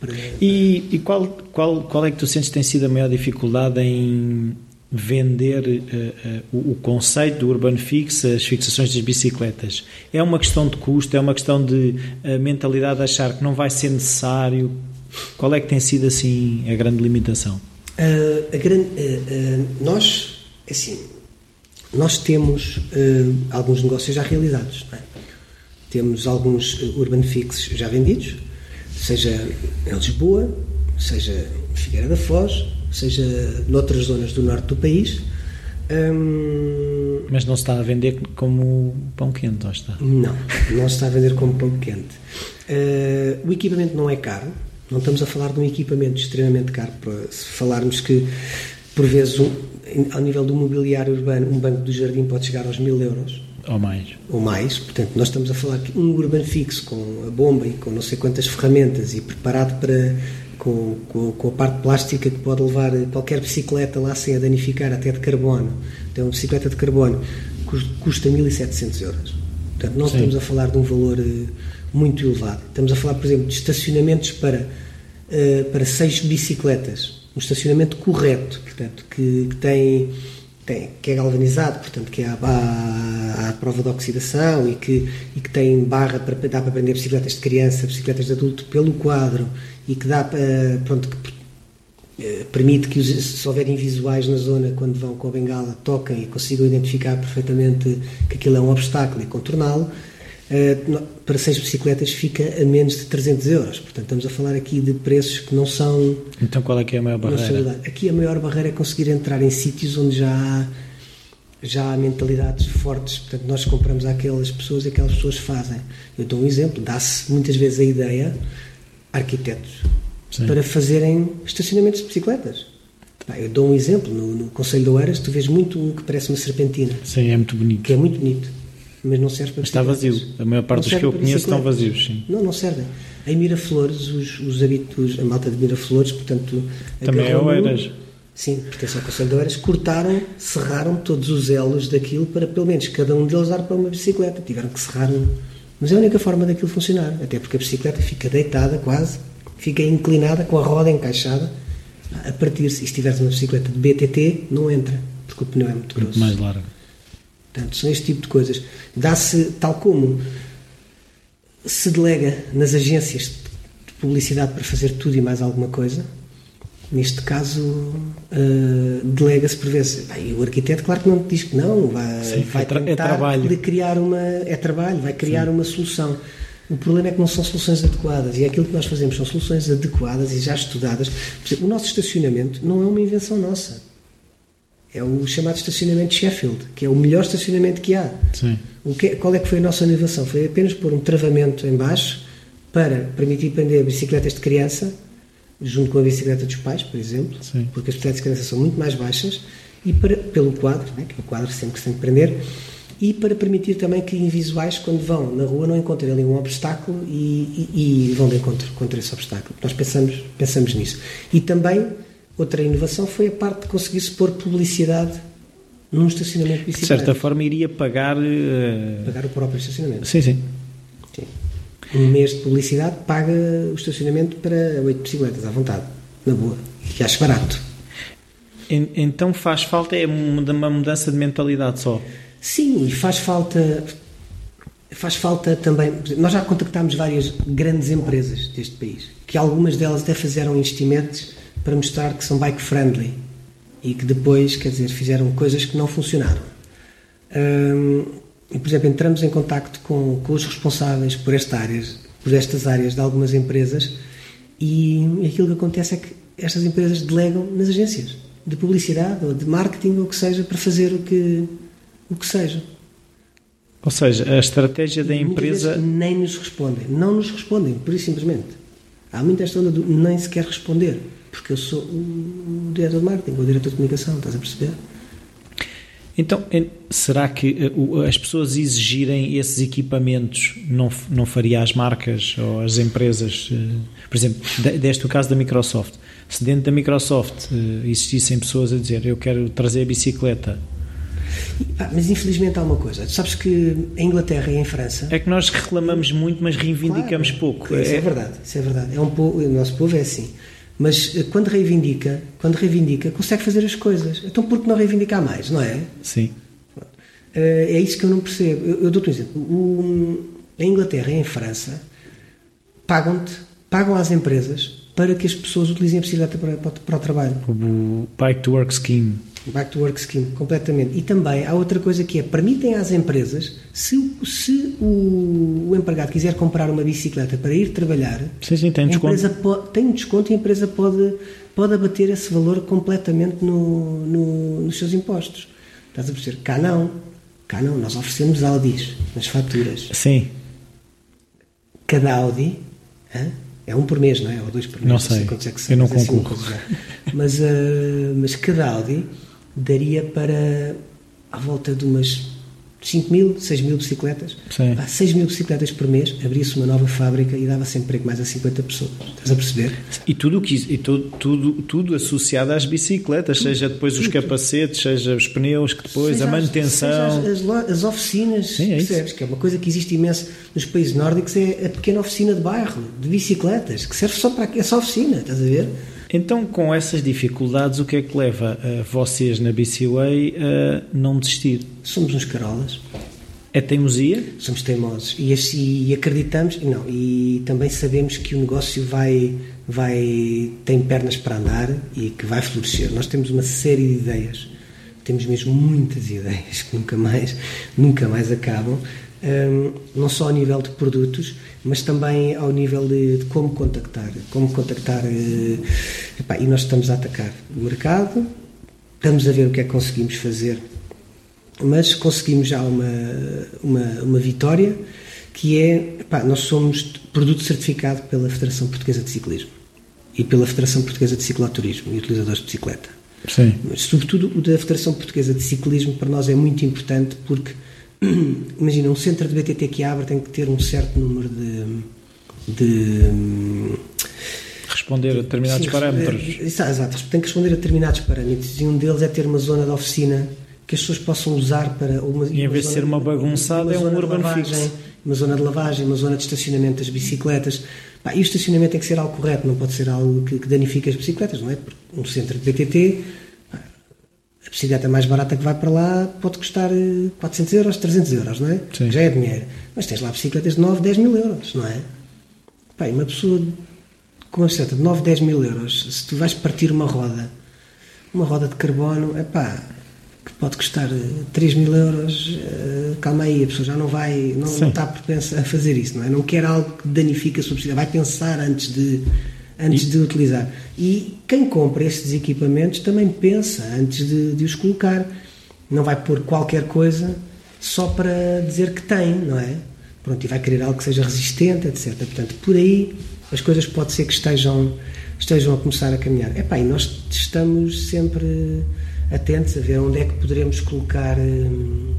Para... E, e qual, qual, qual é que tu sentes que tem sido a maior dificuldade em vender uh, uh, o, conceito do Urban Fix, as fixações das bicicletas? É uma questão de custo? É uma questão de uh, mentalidade de achar que não vai ser necessário? Qual é que tem sido assim a grande limitação? a grande, nós, assim, nós temos alguns negócios já realizados. É? Temos alguns Urban Fix já vendidos, seja em Lisboa, seja em Figueira da Foz, seja noutras zonas do norte do país. Hum, Mas não se está a vender como pão quente, ou está? Não, não se está a vender como pão quente. Uh, o equipamento não é caro, não estamos a falar de um equipamento extremamente caro, para se falarmos que, por vezes, um, ao nível do mobiliário urbano, um banco do jardim pode chegar aos mil euros. Ou mais. Ou mais, portanto, nós estamos a falar que um urban fixo com a bomba e com não sei quantas ferramentas e preparado para com, com, com, a parte plástica que pode levar qualquer bicicleta lá sem a danificar, até de carbono. Então, uma bicicleta de carbono custa 1.700 euros. Portanto, não Sim. estamos a falar de um valor eh, muito elevado. Estamos a falar, por exemplo, de estacionamentos para, uh, para seis bicicletas. Um estacionamento correto, portanto, que, que tem tem, que é galvanizado, portanto, que é à, prova de oxidação e que, e que tem barra para, dá para prender bicicletas de criança, bicicletas de adulto pelo quadro e que dá para, pronto, que eh, permite que, se houverem visuais na zona, quando vão com a bengala, toquem e consigam identificar perfeitamente que aquilo é um obstáculo e contorná-lo. Eh, para seis bicicletas fica a menos de 300 euros. Portanto, estamos a falar aqui de preços que não são. Então, qual é que é a maior barreira? Aqui a maior barreira é conseguir entrar em sítios onde já há, já há mentalidades fortes. Portanto, nós compramos àquelas pessoas e aquelas pessoas fazem. Eu dou um exemplo: dá-se muitas vezes a ideia arquitetos Sim. para fazerem estacionamentos de bicicletas. Eu dou um exemplo: no, no Conselho de Oeiras, tu vês muito o que parece uma serpentina. Sim, é muito bonito. Que é muito bonito mas não serve para Está vazio. A maior parte dos que eu conheço estão vazios, sim. Não, não servem. Em Miraflores, os, os hábitos, a malta de Miraflores, portanto... Também é Oeiras. Sim, pertence ao Conselho de Oeiras, cortaram, serraram todos os elos daquilo para pelo menos cada um deles dar para uma bicicleta. Tiveram que serrar um. Mas é a única forma daquilo funcionar, até porque a bicicleta fica deitada quase, fica inclinada com a roda encaixada a partir-se. E se tiveres uma bicicleta de BTT, não entra, porque o pneu é muito grosso. Muito mais largo. Portanto, são este tipo de coisas. Dá-se, tal como se delega nas agências de publicidade para fazer tudo e mais alguma coisa, neste caso uh, delega-se por vezes. Bem, o arquiteto, claro que não te diz que não, vai, Sim, vai é, tentar é trabalho. de criar uma. É trabalho, vai criar Sim. uma solução. O problema é que não são soluções adequadas e é aquilo que nós fazemos são soluções adequadas e já estudadas. Exemplo, o nosso estacionamento não é uma invenção nossa é o chamado estacionamento Sheffield, que é o melhor estacionamento que há. Sim. O que, qual é que foi a nossa inovação? Foi apenas pôr um travamento em baixo para permitir prender bicicletas de criança junto com a bicicleta dos pais, por exemplo, Sim. porque as bicicletas de criança são muito mais baixas e para, pelo quadro, né, que é o quadro sempre que se tem que prender, e para permitir também que invisuais, quando vão na rua, não encontrem ali um obstáculo e, e, e vão de encontro contra esse obstáculo. Nós pensamos, pensamos nisso. E também Outra inovação foi a parte de conseguir-se pôr publicidade num estacionamento de bicicletas. De certa forma iria pagar... Uh... Pagar o próprio estacionamento. Sim, sim. Um mês de publicidade paga o estacionamento para oito bicicletas, à vontade, na boa. E acho barato. Então faz falta é uma mudança de mentalidade só? Sim, e faz falta faz falta também. Nós já contactámos várias grandes empresas deste país, que algumas delas até fizeram investimentos para mostrar que são bike friendly e que depois, quer dizer, fizeram coisas que não funcionaram. Um, e, por exemplo, entramos em contacto com, com os responsáveis por, esta áreas, por estas áreas de algumas empresas e aquilo que acontece é que estas empresas delegam nas agências de publicidade ou de marketing ou o que seja para fazer o que, o que seja. Ou seja, a estratégia da empresa. Nem nos respondem. Não nos respondem, por isso simplesmente. Há muita esta onda do nem sequer responder porque eu sou o diretor de marketing, o diretor de comunicação, estás a perceber? Então, será que eh, as pessoas exigirem esses equipamentos não, não faria as marcas ou as empresas? Eh, por exemplo, deste o caso da Microsoft. Se dentro da Microsoft eh, existissem pessoas a dizer eu quero trazer a bicicleta Ah, mas infelizmente há uma coisa. Tu sabes que em Inglaterra e em França. É que nós reclamamos muito, mas reivindicamos Claro, pouco. Isso é, É- verdade, isso é verdade. É um povo, o nosso povo é assim. Mas eh, quando reivindica, quando reivindica, consegue fazer as coisas. Então por que não reivindicar mais, não é? Sim. Eh, É isso que eu não percebo. Eu, eu dou-te um exemplo. O, em Inglaterra e em França pagam-te, pagam às empresas para que as pessoas utilizem a bicicleta para, para, o- para o trabalho. O Bike to Work Scheme. Back to work scheme, completamente. E também há outra coisa que é, permitem às empresas, se, o- se o, o empregado quiser comprar uma bicicleta para ir trabalhar, Sim, sim, tem a empresa pode, tem um desconto e a empresa pode, pode abater esse valor completamente no, no- nos seus impostos. Estás a perceber? Cá não. Cá não. Nós oferecemos Audis nas faturas. Sim. Cada Audi hã? é um por mês, não é? Ou dois por mês. Não sei. quantos é que Eu não é assim coisa já. Mas, ah, mas cada Audi daria para à volta de umas 5 mil, 6 mil bicicletas. Sim. Pá, 6 mil bicicletas por mês, abria-se uma nova fábrica e dava sempre emprego mais a 50 pessoas. Estás a perceber? E tudo que e tudo, tudo, tudo associado às bicicletas, seja depois os capacetes, seja os pneus, que depois Seja a as- manutenção. seja as, as as oficinas, Sim, é isso. percebes? Que é uma coisa que existe imenso nos países nórdicos, é a pequena oficina de bairro, de bicicletas, que serve só para essa oficina, estás a ver? Então, com essas dificuldades, o que é que leva a vocês na BCWay a não desistir? Somos uns carolas. É teimosia? somos teimosos e, e acreditamos não e também sabemos que o negócio vai vai tem pernas para andar e que vai florescer nós temos uma série de ideias temos mesmo muitas ideias que nunca mais nunca mais acabam hum, não só ao nível de produtos mas também ao nível de, de como contactar como contactar eh, epá, e nós estamos a atacar o mercado estamos a ver o que é que conseguimos fazer mas conseguimos já uma, uma, uma vitória que é, pá, nós somos produto certificado pela Federação Portuguesa de Ciclismo e pela Federação Portuguesa de Cicloturismo e utilizadores de bicicleta. Sim. Mas, sobretudo, o da Federação Portuguesa de Ciclismo para nós é muito importante porque, imagina, um centro de BTT que abre tem que ter um certo número de... de Responder a determinados Sim, parâmetros. Exato, exato, tem que responder a determinados parâmetros e um deles é ter uma zona de oficina que as pessoas possam usar para uma, E em vez de ser uma bagunçada, é um urban lavagem, fix. Uma zona de lavagem, uma zona de estacionamento das bicicletas. Pá, e o estacionamento tem que ser algo correto, não pode ser algo que, que danifique as bicicletas, não é? Porque um centro de BTT, a bicicleta mais barata que vai para lá pode custar eh, 400 euros, 300 euros, não é? Sim. Já é dinheiro. Mas tens lá bicicletas de 9, 10 mil euros, não é? E uma pessoa com uma bicicleta de 9, 10 mil euros, se tu vais partir uma roda, uma roda de carbono, é pá, que pode custar eh, 3 mil euros, eh, calma aí, a pessoa já não vai, não, não está propensa a fazer isso, não é? Não quer algo que danifique a sua bicicleta, vai pensar antes de, antes de utilizar. E quem compra estes equipamentos também pensa antes de, de os colocar. Não vai pôr qualquer coisa só para dizer que tem, não é? Pronto, e vai querer algo que seja resistente, etc. Portanto, por aí as coisas pode ser que estejam, estejam a começar a caminhar. Epá, e nós estamos sempre atentos a ver onde é que poderemos colocar hum,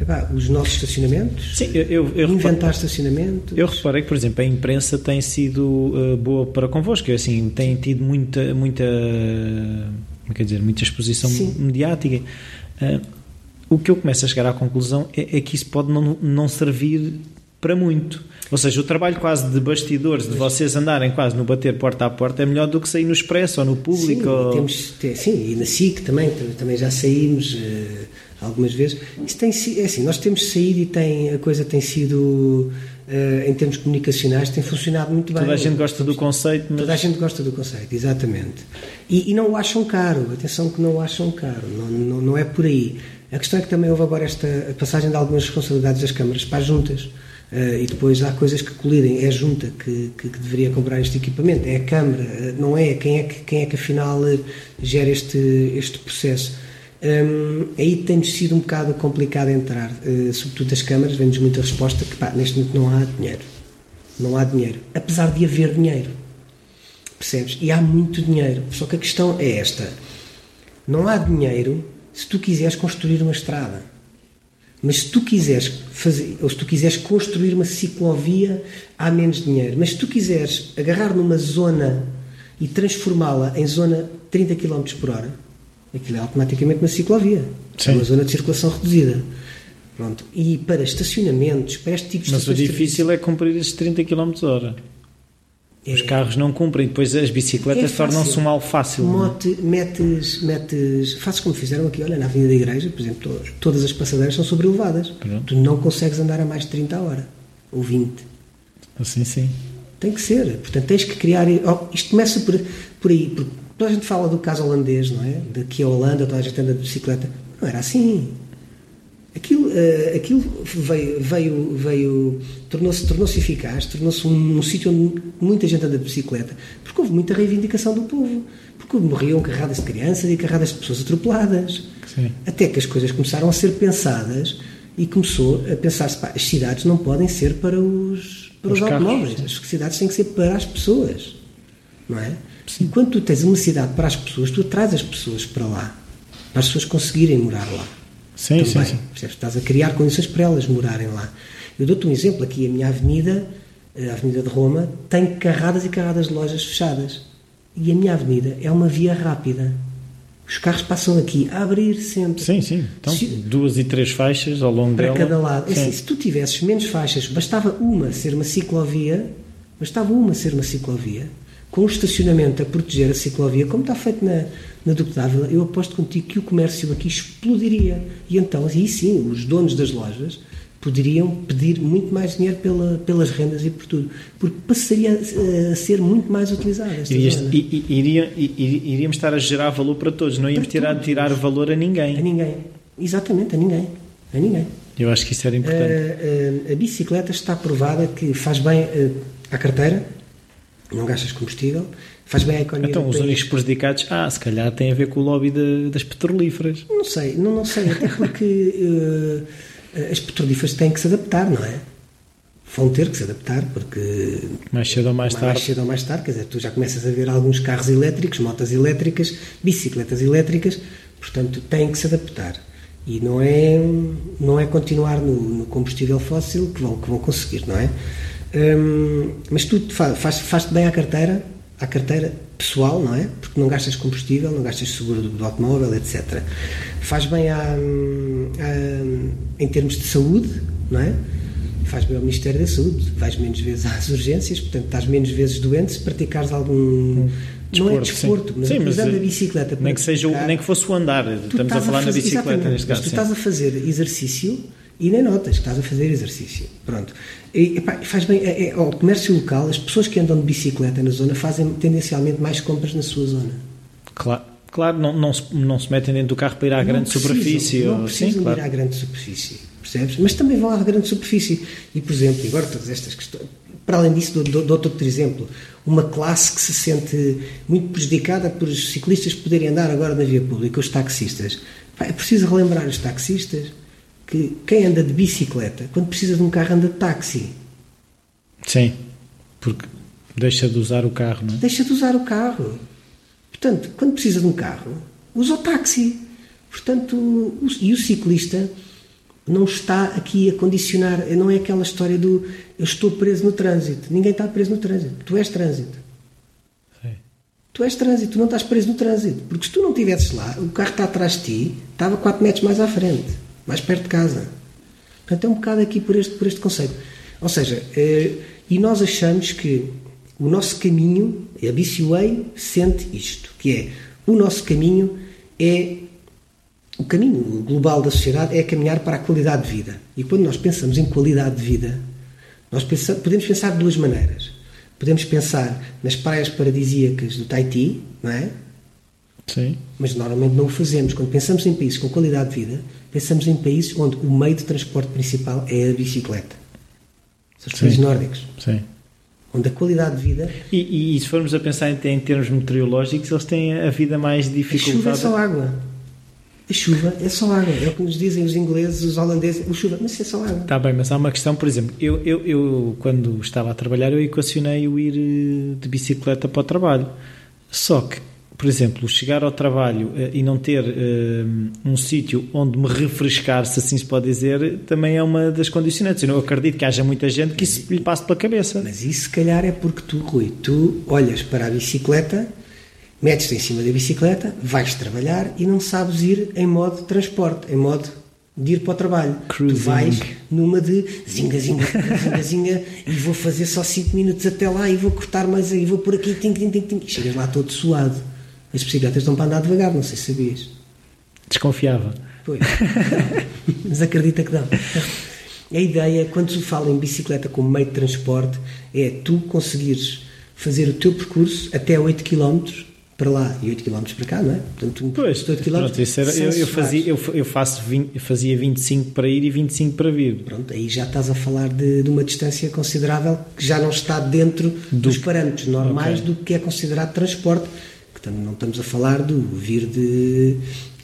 epá, os nossos estacionamentos, Sim, eu, eu, inventar reparo- estacionamentos. Eu reparei que, por exemplo, a imprensa tem sido uh, boa para convosco, assim, tem tido muita, muita, como quer dizer, muita exposição Sim. mediática. Uh, o que eu começo a chegar à conclusão é, é que isso pode não, não servir para muito. Ou seja, o trabalho quase de bastidores, de vocês andarem quase no bater porta a porta, é melhor do que sair no expresso ou no público. Sim, ou- e temos, te- sim, e na SIC também, tam- também já saímos eh, algumas vezes. Isso tem sido, é assim, nós temos saído e tem, a coisa tem sido, eh, em termos comunicacionais, tem funcionado muito bem. Toda a gente gosta do conceito, mas Toda a gente gosta do conceito, exatamente. E, e não o acham caro, atenção que não o acham caro, não, não, não é por aí. A questão é que também houve agora esta passagem de algumas responsabilidades das câmaras para as juntas. eh, e depois há coisas que colidem. É a junta que, que, que deveria comprar este equipamento, é a Câmara, eh, não é? Quem é que, quem é que afinal gera este, este processo? Hum, aí tem-nos sido um bocado complicado entrar, eh, sobretudo das câmaras, vem-nos muita resposta que pá, neste momento não há dinheiro. Não há dinheiro. Apesar de haver dinheiro. Percebes? E há muito dinheiro. Só que a questão é esta: não há dinheiro se tu quiseres construir uma estrada. Mas se tu quiseres fazer, ou se tu quiseres construir uma ciclovia, há menos dinheiro. Mas se tu quiseres agarrar numa zona e transformá-la em zona 30 km por hora, Aquilo é automaticamente uma ciclovia. Sim. É uma zona de circulação reduzida. Pronto. E para estacionamentos, para este tipo de Mas o difícil é cumprir esses 30 km hora. Os É. carros não cumprem, depois as bicicletas É tornam-se um mal fácil. é? Mote, metes, metes, fazes como fizeram aqui, olha, na Avenida da Igreja, por exemplo, to- todas as passadeiras são sobreelevadas. Pronto. Tu não consegues andar a mais de 30 a hora, ou 20. Assim sim. Tem que ser. Portanto, tens que criar. oh, isto começa por, por aí. Porque toda a gente fala do caso holandês, não é? De que a Holanda, toda a gente anda de bicicleta. Não era assim. Aquilo, eh, aquilo veio, veio, veio tornou-se tornou eficaz, tornou-se um, um sítio onde muita gente anda de bicicleta, porque houve muita reivindicação do povo, porque morriam carradas de crianças e carradas de pessoas atropeladas. Sim. Até que as coisas começaram a ser pensadas e começou a pensar-se, as cidades não podem ser para os, para Os os, automóveis, as cidades têm que ser para as pessoas, não é? E quando tu tens uma cidade para as pessoas, tu traz as pessoas para lá, para as pessoas conseguirem morar lá. Sim, sim, Também, sim. percebes? Estás a criar condições para elas morarem lá. Eu dou-te um exemplo aqui, a minha avenida, a Avenida de Roma, tem carradas e carradas de lojas fechadas. E a minha avenida é uma via rápida. Os carros passam aqui a abrir sempre. Sim, sim. Então, Se- duas e três faixas ao longo para dela. cada lado. É Sim. assim, se tu tivesses menos faixas, bastava uma ser uma ciclovia, bastava uma ser uma ciclovia, com o estacionamento a proteger a ciclovia, como está feito na, na Duque d'Ávila, eu aposto contigo que o comércio aqui explodiria. E então, aí sim, os donos das lojas poderiam pedir muito mais dinheiro pela, pelas rendas e por tudo, porque passaria a, a ser muito mais utilizada Irias- i- iria- i- iríamos estar a gerar valor para todos, não íamos tirar, todos. tirar valor a A ninguém. ninguém. Exatamente, a ninguém. A ninguém. Eu acho que isso era importante. A, a- a bicicleta está provada que faz bem eh, à carteira, não gastas combustível, faz bem à economia então, os únicos prejudicados, ah, se calhar tem a ver com o lobby de- das petrolíferas. Não sei, não, não sei, até porque eh, as petrolíferas têm que se adaptar, não é? Vão ter que se adaptar, porque Mais cedo ou mais mais tarde. cedo ou mais tarde, quer dizer, tu já começas a ver alguns carros elétricos, motas elétricas, bicicletas elétricas, portanto têm que se adaptar. E não é, não é continuar no, no combustível fóssil que vão, que vão conseguir, não é? Hum, mas tu fa- faz, faz-te bem à carteira, à carteira pessoal, não é? Porque não gastas combustível, não gastas seguro do, do automóvel, etc. Faz bem à, à- em termos de saúde, não é? Faz bem ao Ministério da Saúde, vais menos vezes às urgências, portanto estás menos vezes doente se praticares algum. não é Desporto, sim. desporto, mas Sim, mas, utilizando eh, a bicicleta Nem que, seja, nem que fosse o andar, estamos a falar na fazer- bicicleta exatamente, neste mas caso. tu sim. estás a fazer exercício e nem notas que estás a fazer exercício. Pronto. E, epá, faz bem, é, é, ao comércio local, as pessoas que andam de bicicleta na zona fazem tendencialmente mais compras na sua zona. Claro, claro não, não, se, não se metem dentro do carro para ir à Não grande precisam, superfície. Não ou- precisam sim, claro. ir à grande superfície, percebes? Mas também vão à grande superfície. E, por exemplo, agora todas estas questões. Para além disso, dou- dou- outro exemplo. Uma classe que se sente muito prejudicada por os ciclistas poderem andar agora na via pública, os taxistas. Pá, é preciso relembrar os taxistas que quem anda de bicicleta, quando precisa de um carro, anda de táxi. Sim, porque deixa de usar o carro, não é? Deixa de usar o carro. Portanto, quando precisa de um carro, usa o táxi. Portanto, o- e o ciclista não está aqui a condicionar, não é aquela história do eu estou preso no trânsito. Ninguém está preso no trânsito. Tu és trânsito. Sim. Tu és trânsito, tu não estás preso no trânsito. Porque se tu não estivesses lá, o carro está atrás de ti, estava 4 metros mais à frente, mais perto de casa. Portanto, é um bocado aqui por este, por este conceito. Ou seja, eh, e nós achamos que o nosso caminho, a BCUA sente isto, que é o nosso caminho é o caminho global da sociedade é caminhar para a qualidade de vida. E quando nós pensamos em qualidade de vida, nós pensa- podemos pensar de duas maneiras. Podemos pensar nas praias paradisíacas do Tahiti, não é? Sim. Mas normalmente não o fazemos. Quando pensamos em países com qualidade de vida, pensamos em países onde o meio de transporte principal é a bicicleta. São os Sim. países nórdicos, Sim. onde a qualidade de vida. E, e- e se formos a pensar em, em termos meteorológicos, eles têm a vida mais A chuva é dificultada. só água. A chuva é só água. É o que nos dizem os ingleses, os holandeses. O chuva, mas é só água. Está bem, mas há uma questão, por exemplo, eu, eu, eu quando estava a trabalhar, eu equacionei o ir eh, de bicicleta para o trabalho. Só que, por exemplo, chegar ao trabalho eh, e não ter eh, um sítio onde me refrescar, se assim se pode dizer, também é uma das condicionantes. Eu não acredito que haja muita gente que isso lhe passe pela cabeça. Mas isso, se calhar, é porque tu, Rui, tu olhas para a bicicleta Metes-te em cima da bicicleta, vais trabalhar e não sabes ir em modo transporte, em modo de ir para o trabalho. Cruising. Tu vais numa de zinga, zinga, zinga, zinga, e vou fazer só 5 minutos até lá e vou cortar mais aí, vou por aqui, tim, tim, tim, tim. E chegas lá todo suado. As bicicletas estão para andar devagar, não sei se sabias. Desconfiava. Pois. Mas acredita que dão. A ideia, quando se fala em bicicleta como meio de transporte, é tu conseguires fazer o teu percurso até 8 km para lá e 8 km para cá, não é? Portanto, Pois, percurso de 8 km. pronto, isso era- eu, eu fazia, eu, eu faço 20, eu fazia 25 para ir e 25 para vir. Pronto, aí já estás a falar de, de uma distância considerável que já não está dentro dos parâmetros normais Ok. do que é considerado transporte. Tam- não estamos a falar do vir de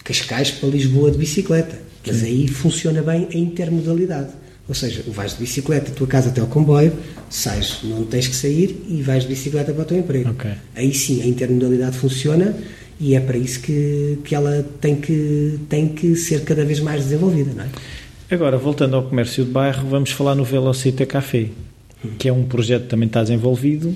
Cascais para Lisboa de bicicleta. Mas aí funciona bem a intermodalidade. Ou seja, vais de bicicleta da tua casa até ao comboio, sais, não tens que sair e vais de bicicleta para o teu emprego. Ok. Aí sim a intermodalidade funciona e é para isso que, que ela tem que, tem que ser cada vez mais desenvolvida, não é? Agora, voltando ao comércio de bairro, vamos falar no Velocita Café, que é um projeto que também está desenvolvido.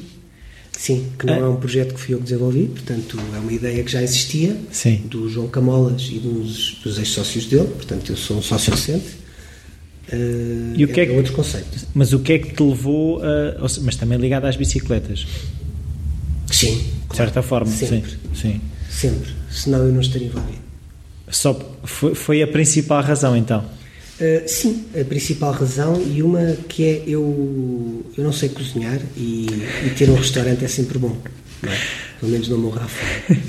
Sim, que não É. é um projeto que fui eu que desenvolvi, portanto é uma ideia que já existia, Sim. do João Camolas e dos, dos ex-sócios dele, portanto eu sou um sócio recente. Uh, E o que é que- outro conceito? Mas o que é que te levou a. Mas também ligado às bicicletas, Sim, de certa forma. Sempre. Sim. sim. sempre, senão eu não estaria envolvido. Só foi, foi a principal razão então. Uh, sim, a principal razão e uma que é eu, eu não sei cozinhar e, e ter um restaurante é sempre bom. Não é? Pelo menos não morro à fome.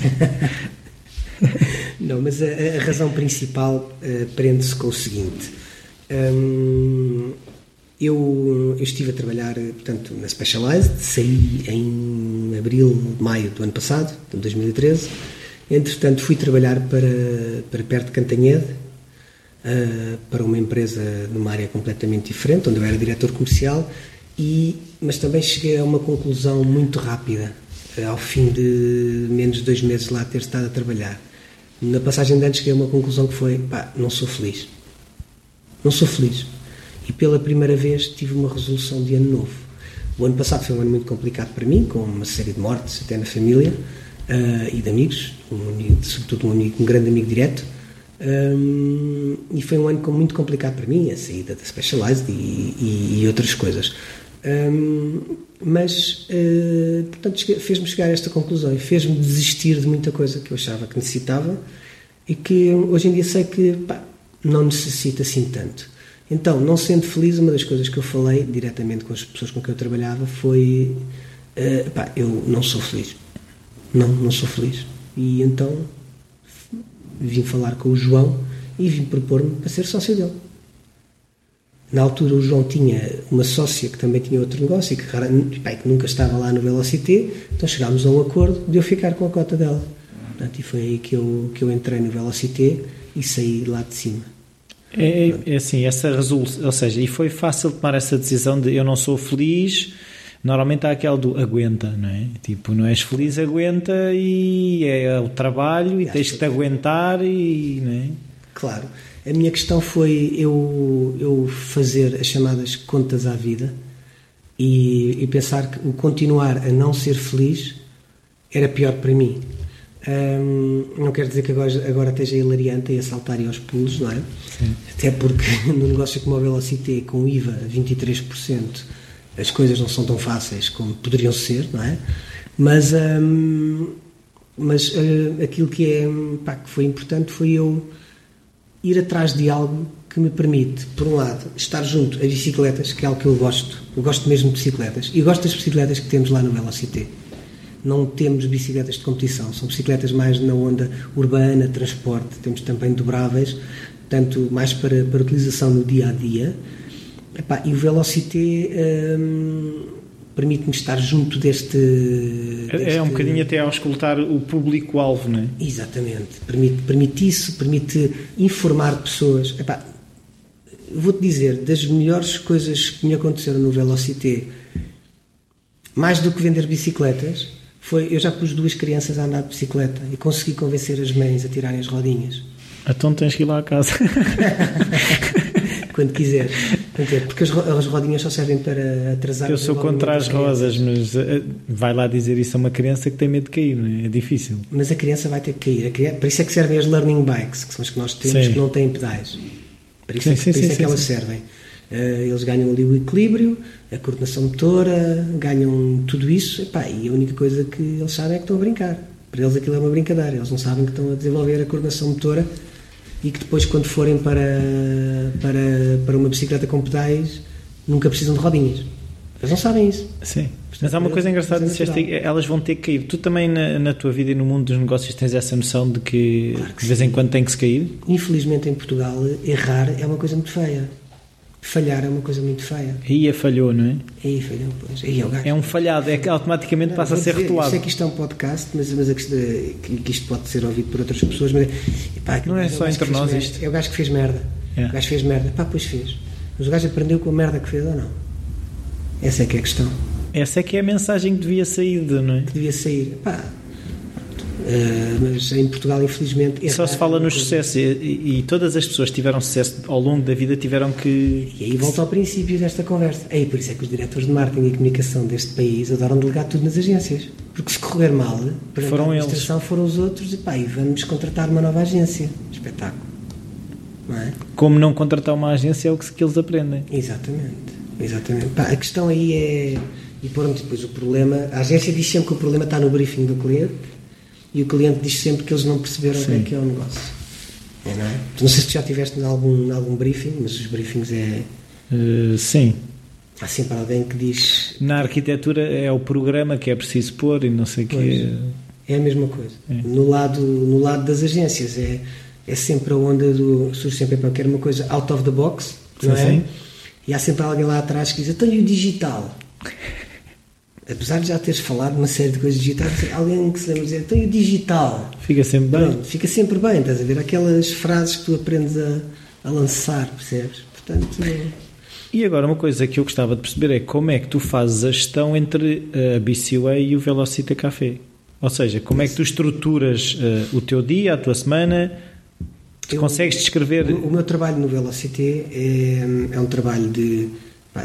não, mas a, a razão principal uh, prende-se com o seguinte. Hum, eu, eu estive a trabalhar, portanto, na Specialized, saí em abril, maio do ano passado, de 2013. Entretanto, fui trabalhar para, para perto de Cantanhede, uh, para uma empresa numa área completamente diferente, onde eu era diretor comercial, e, mas também cheguei a uma conclusão muito rápida, uh, ao fim de menos de dois meses lá ter estado a trabalhar. Na passagem de anos cheguei a uma conclusão que foi, pá, não sou feliz. Não sou feliz. E pela primeira vez tive uma resolução de ano novo. O ano passado foi um ano muito complicado para mim, com uma série de mortes até na família uh, e de amigos, um amigo, sobretudo um, amigo, um grande amigo direto. Um, e foi um ano muito complicado para mim, a saída da Specialized e, e- e outras coisas. Um, mas, uh, portanto, fez-me chegar a esta conclusão e fez-me desistir de muita coisa que eu achava que necessitava e que hoje em dia sei que pá, não necessita assim tanto. Então, não sendo feliz, uma das coisas que eu falei diretamente com as pessoas com quem eu trabalhava foi: uh, pá, eu não sou feliz. Não, não sou feliz. E então vim falar com o João e vim propor-me para ser sócio dele. Na altura o João tinha uma sócia que também tinha outro negócio e que, pá, que nunca estava lá no Velocity, então chegámos a um acordo de eu ficar com a cota dela. Portanto, e foi aí que eu, que eu entrei no Velocity e saí lá de cima. É, é assim, essa resolução, ou seja, e foi fácil tomar essa decisão de eu não sou feliz. Normalmente há aquele do aguenta, não é? Tipo, não és feliz, aguenta e é o trabalho e acho tens que- que te aguentar e. Não é? Claro. A minha questão foi eu, eu fazer as chamadas contas à vida e, e pensar que o continuar a não ser feliz era pior para mim. Hum, não quero dizer que agora, agora esteja hilariante e a saltar e aos pulos, não é? Até porque no negócio como o Velocity, com IVA a 23%, as coisas não são tão fáceis como poderiam ser, não é? Mas, hum, mas eh, aquilo que, é, pá, que foi importante foi eu ir atrás de algo que me permite, por um lado, estar junto a bicicletas, que é algo que eu gosto. Eu gosto mesmo de bicicletas. E gosto das bicicletas que temos lá no Velocity. Não temos bicicletas de competição, são bicicletas mais na onda urbana, transporte. Temos também dobráveis, tanto mais para, para utilização no dia a dia. Epá, e o Velocity hum, permite-me estar junto deste, É, é um deste- bocadinho até ao escutar o público-alvo, não é? Exatamente. Permite, permite isso, permite informar pessoas. Epá, Vou-te dizer, das melhores coisas que me aconteceram no Velocity, mais do que vender bicicletas, foi eu já pus duas crianças a andar de bicicleta e consegui convencer as mães a tirarem as rodinhas. Então tens que ir lá a casa. quando quiseres. Porque as, as rodinhas só servem para atrasar Eu sou contra as rosas, mas uh, vai lá dizer isso a uma criança que tem medo de cair, não é? É difícil. Mas a criança vai ter que cair. Criança, por isso é que servem as learning bikes, que são as que nós temos sim. que não têm pedais. Por isso sim, é que, sim, isso é que elas servem. Uh, eles ganham ali o equilíbrio, a coordenação motora, ganham tudo isso, epá, e a única coisa que eles sabem é que estão a brincar. Para eles aquilo é uma brincadeira, eles não sabem que estão a desenvolver a coordenação motora e que depois, quando forem para, para, para uma bicicleta com pedais, nunca precisam de rodinhas. Eles não sabem isso. Sim. Mas há uma coisa engraçada, disseste, elas vão ter que cair. Tu também, na, na, tua vida e no mundo dos negócios, tens essa noção de que, claro que de vez sim. em quando tem que se cair? Infelizmente, em Portugal, errar é uma coisa muito feia. Falhar é uma coisa muito feia. Aí a falhou, não é? Aí falhou, pois. Aí é, é um falhado, é que automaticamente não, passa a ser dizer, rotulado. Eu sei que isto é um podcast, mas, mas a questão, é que isto pode ser ouvido por outras pessoas, mas epá, não é só entre nós isto. É o gajo que fez merda. É. O gajo fez merda. Pá, pois fez. Mas o gajo aprendeu com a merda que fez ou não? Essa é que é a questão. Essa é que é a mensagem que devia sair, não é? Que devia sair. Pá, Uh, mas em Portugal, infelizmente. Só se fala no sucesso e, e, todas as pessoas que tiveram sucesso ao longo da vida tiveram que. E aí volta ao princípio desta conversa. Aí por isso é que os diretores de marketing e comunicação deste país adoram delegar tudo nas agências. Porque se correr mal, foram a administração eles. foram os outros e pá, e vamos contratar uma nova agência. Espetáculo. Não é? Como não contratar uma agência é o que, que eles aprendem. Exatamente. Exatamente. Pá, a questão aí é. E pronto, depois o problema. A agência diz sempre que o problema está no briefing do cliente e o cliente diz sempre que eles não perceberam o que é o negócio. É, não, é? não sei se já tiveste em algum, algum briefing, mas os briefings é. Uh, sim. Há sempre alguém que diz. Na arquitetura é o programa que é preciso pôr e não sei o que. É a mesma coisa. É. No, lado, no lado das agências é, é sempre a onda do. surge sempre para querer uma coisa out of the box, não sim, é? Sim. E há sempre alguém lá atrás que diz: então e o digital? Apesar de já teres falado uma série de coisas digitais, alguém que se lembra de dizer, tem o digital. Fica sempre bem. Pronto, fica sempre bem, estás a ver? Aquelas frases que tu aprendes a, a lançar, percebes? Portanto. E agora, uma coisa que eu gostava de perceber é como é que tu fazes a gestão entre a BCUA e o Velocita Café. Ou seja, como é que tu estruturas uh, o teu dia, a tua semana? Tu eu, consegues descrever. O, o, meu trabalho no Velocity é, é um trabalho de,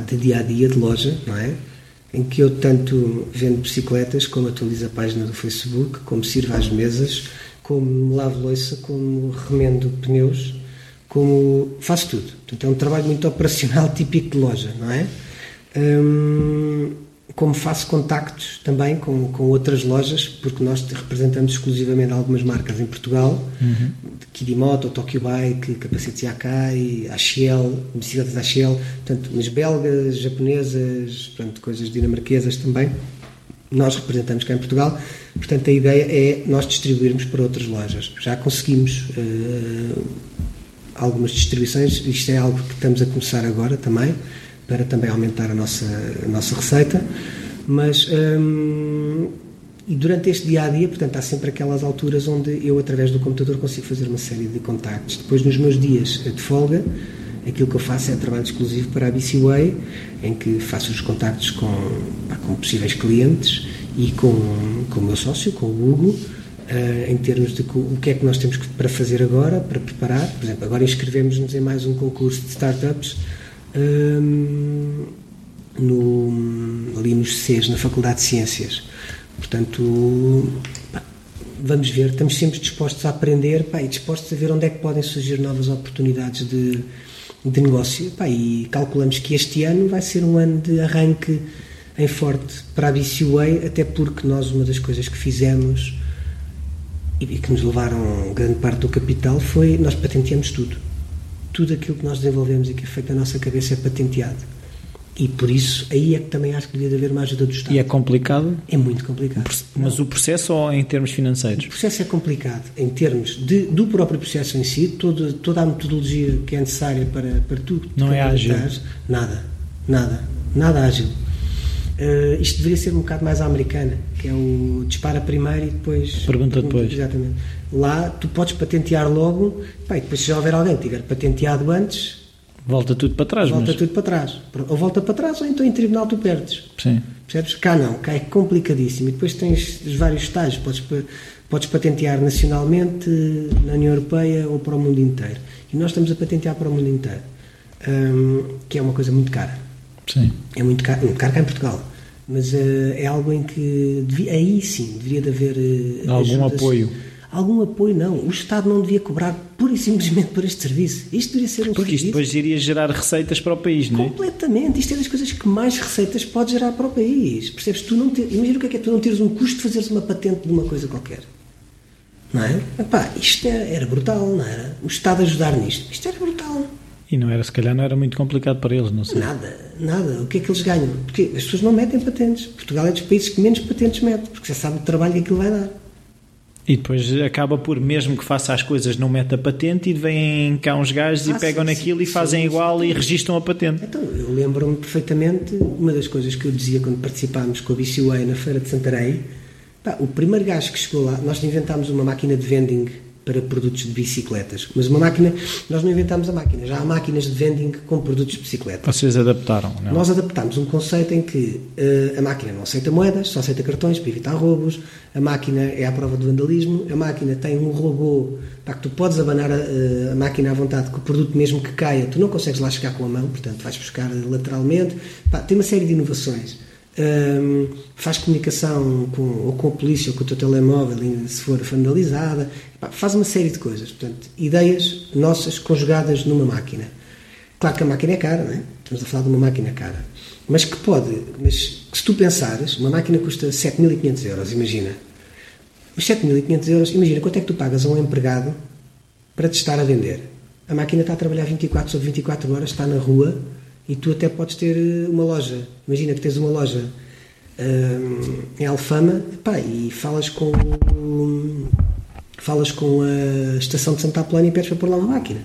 de dia a dia, de loja, não é? Em que eu tanto vendo bicicletas, como atualizo a página do Facebook, como sirvo às mesas, como lavo louça, como remendo pneus, como faço tudo. Portanto, é um trabalho muito operacional, típico de loja, não é? Hum, como faço contactos também com, com outras lojas, porque nós representamos exclusivamente algumas marcas em Portugal, uhum. Kidimoto, Tokyo Bike, Capacetes Yakai, a Shell, bicicletas Shell, portanto, mas belgas, japonesas, portanto, coisas dinamarquesas também, nós representamos cá em Portugal, portanto a ideia é nós distribuirmos para outras lojas. Já conseguimos uh, algumas distribuições, isto é algo que estamos a começar agora também, para também aumentar a nossa, a nossa receita. Mas hum, e durante este dia a dia, portanto, há sempre aquelas alturas onde eu, através do computador, consigo fazer uma série de contactos. Depois, nos meus dias de folga, aquilo que eu faço é trabalho exclusivo para a BCWay, em que faço os contactos com, com possíveis clientes e com, com o meu sócio, com o Hugo, uh, em termos de o que é que nós temos para fazer agora, para preparar. Por exemplo, agora inscrevemos-nos em mais um concurso de startups no, ali nos CES, na Faculdade de Ciências. Portanto, pá, vamos ver, estamos sempre dispostos a aprender pá, e dispostos a ver onde é que podem surgir novas oportunidades de, de negócio. Pá, e calculamos que este ano vai ser um ano de arranque em forte para a BCUA, até porque nós, uma das coisas que fizemos e que nos levaram grande parte do capital foi nós patenteamos tudo tudo aquilo que nós desenvolvemos e que é feito na nossa cabeça é patenteado. E por isso, aí é que também acho que devia haver uma ajuda do Estado. E é complicado? É muito complicado. Mas Não. o processo ou em termos financeiros? O processo é complicado. Em termos de, do próprio processo em si, toda, toda a metodologia que é necessária para, para tudo. Não é ágil? Nada. Nada. Nada ágil. Uh, isto deveria ser um bocado mais à americana, que é o dispara primeiro e depois. Pergunta, pergunta depois. Exatamente. Lá tu podes patentear logo, pá, e depois se já houver alguém que tiver patenteado antes. Volta tudo para trás, Volta mas... tudo para trás. Ou volta para trás, ou então em tribunal tu perdes. Sim. Percebes? Cá não, cá é complicadíssimo. E depois tens os vários estágios. Podes, podes patentear nacionalmente, na União Europeia ou para o mundo inteiro. E nós estamos a patentear para o mundo inteiro. hum, que é uma coisa muito cara. Sim. É muito caro, muito caro cá em Portugal. Mas uh, é algo em que devia, aí sim deveria de haver uh, algum ajudas. apoio. Algum apoio não. O Estado não devia cobrar pura e simplesmente por este serviço. Isto deveria ser um Porque isto serviço. depois iria gerar receitas para o país, não é? Completamente. Isto é das coisas que mais receitas pode gerar para o país. Percebes? Tu não ter, imagina o que é que é tu não teres um custo de fazeres uma patente de uma coisa qualquer. Não é? Epá, isto era, era brutal, não era? O Estado ajudar nisto. Isto era brutal. E não era, se calhar não era muito complicado para eles, não sei. Nada, nada. O que é que eles ganham? Porque as pessoas não metem patentes. Portugal é dos países que menos patentes mete, porque já sabe o trabalho que aquilo vai dar. E depois acaba por, mesmo que faça as coisas, não mete a patente e vêm cá uns gajos Ah, e pegam sim, naquilo sim, e fazem igual e registram a patente. Então, eu lembro-me perfeitamente, uma das coisas que eu dizia quando participámos com a BCUA na Feira de Santarém, pá, o primeiro gajo que chegou lá, nós inventámos uma máquina de vending para produtos de bicicletas, mas uma máquina, nós não inventámos a máquina, já há máquinas de vending com produtos de bicicleta. Vocês adaptaram, não? Nós adaptámos um conceito em que eh, a máquina não aceita moedas, só aceita cartões para evitar roubos, a máquina é à prova de vandalismo, a máquina tem um robô para que tu podes abanar a, eh, a máquina à vontade, que o produto mesmo que caia, tu não consegues lá chegar com a mão, portanto vais buscar lateralmente. Pá, tem uma série de inovações. Ahm, faz comunicação com, ou com a polícia ou com o teu telemóvel se for vandalizada, faz uma série de coisas. Portanto, ideias nossas conjugadas numa máquina. Claro que a máquina é cara, não é? Estamos a falar de uma máquina cara. Mas que pode, mas se tu pensares, uma máquina custa 7.500 euros, imagina. Os 7.500 euros, imagina quanto é que tu pagas a um empregado para te estar a vender. A máquina está a trabalhar 24 sobre 24 horas, está na rua e tu até podes ter eh, uma loja. Imagina que tens uma loja hum, em Alfama pá, e falas com falas com a estação de Santa Apolónia e pedes para pôr lá uma máquina.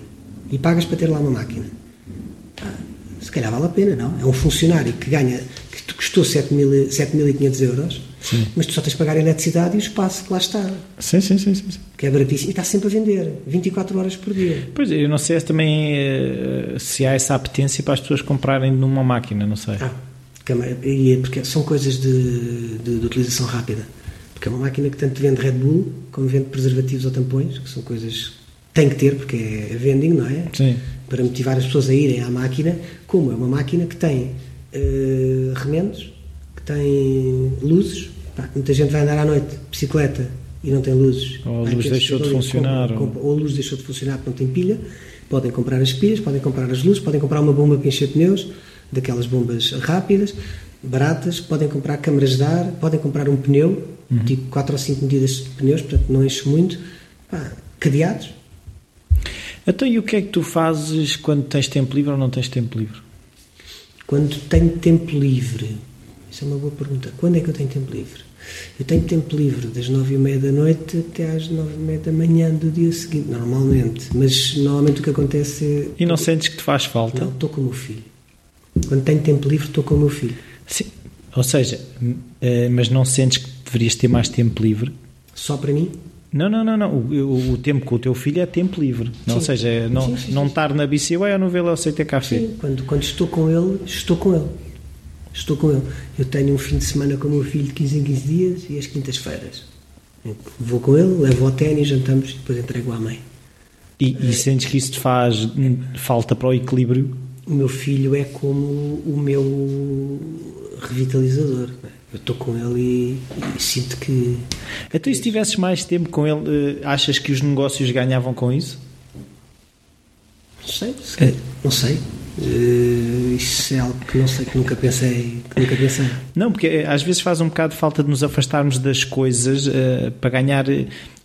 E pagas para ter lá uma máquina. Se calhar vale a pena, não? É um funcionário que ganha, que te custou 7.000 7.500 euros, Sim. mas tu só tens de pagar a eletricidade e o espaço que lá está, Sim, sim, sim, sim. que é baratíssimo. E está sempre a vender, 24 horas por dia. Pois, eu não sei se também eh, se há essa apetência para as pessoas comprarem numa máquina, não sei. Ah, e é porque são coisas de, de- de utilização rápida. Porque é uma máquina que tanto vende Red Bull como vende preservativos ou tampões, que são coisas que tem que ter, porque é vending, não é? Sim. Para motivar as pessoas a irem à máquina, como é uma máquina que tem eh, remendos, que tem luzes. Pá, muita gente vai andar à noite de bicicleta e não tem luzes. Ou a luz deixou de ali, funcionar, compram- ou- compram- ou a luz deixou de funcionar porque não tem pilha, podem comprar as pilhas, podem comprar as luzes, podem comprar uma bomba para encher pneus, daquelas bombas rápidas, baratas, podem comprar câmaras de ar, podem comprar um pneu, Uhum. tipo 4 ou 5 medidas de pneus, portanto não enche muito. Pá, cadeados, Então, e o que é que tu fazes quando tens tempo livre ou não tens tempo livre? quando tenho tempo livre. Isso é uma boa pergunta. Quando é que eu tenho tempo livre? Eu tenho tempo livre das 9 e meia da noite até às 9 e meia da manhã do dia seguinte, normalmente. Mas normalmente o que acontece é. E não sentes que te faz falta? Não, estou com o meu filho. Quando tenho tempo livre, estou com o meu filho. Sim. Ou seja, eh, mas não sentes que deverias ter mais tempo livre? Só para mim? Não, não, não, não. O, o- tempo com o teu filho é tempo livre. Não, ou seja, é não, Sim, sim, não sim. estar na BCUA ou no VLCT Café. Sim, quando, quando estou com ele, estou com ele. Estou com ele. Eu tenho um fim de semana com o meu filho de 15 em 15 dias e as quintas-feiras. Vou com ele, levo ao ténis, jantamos e depois entrego à mãe. E, e sentes que isso te faz hum, falta para o equilíbrio? o meu filho é como o meu revitalizador. é? Eu estou com ele e, e sinto que. Então, e se tivesses mais tempo com ele, eh, achas que os negócios ganhavam com isso? Não sei, se calhar- não sei. Eh, isso é algo que não sei, que nunca pensei. Que nunca pensei. Não, porque eh, às vezes faz um bocado falta de nos afastarmos das coisas eh, para ganhar.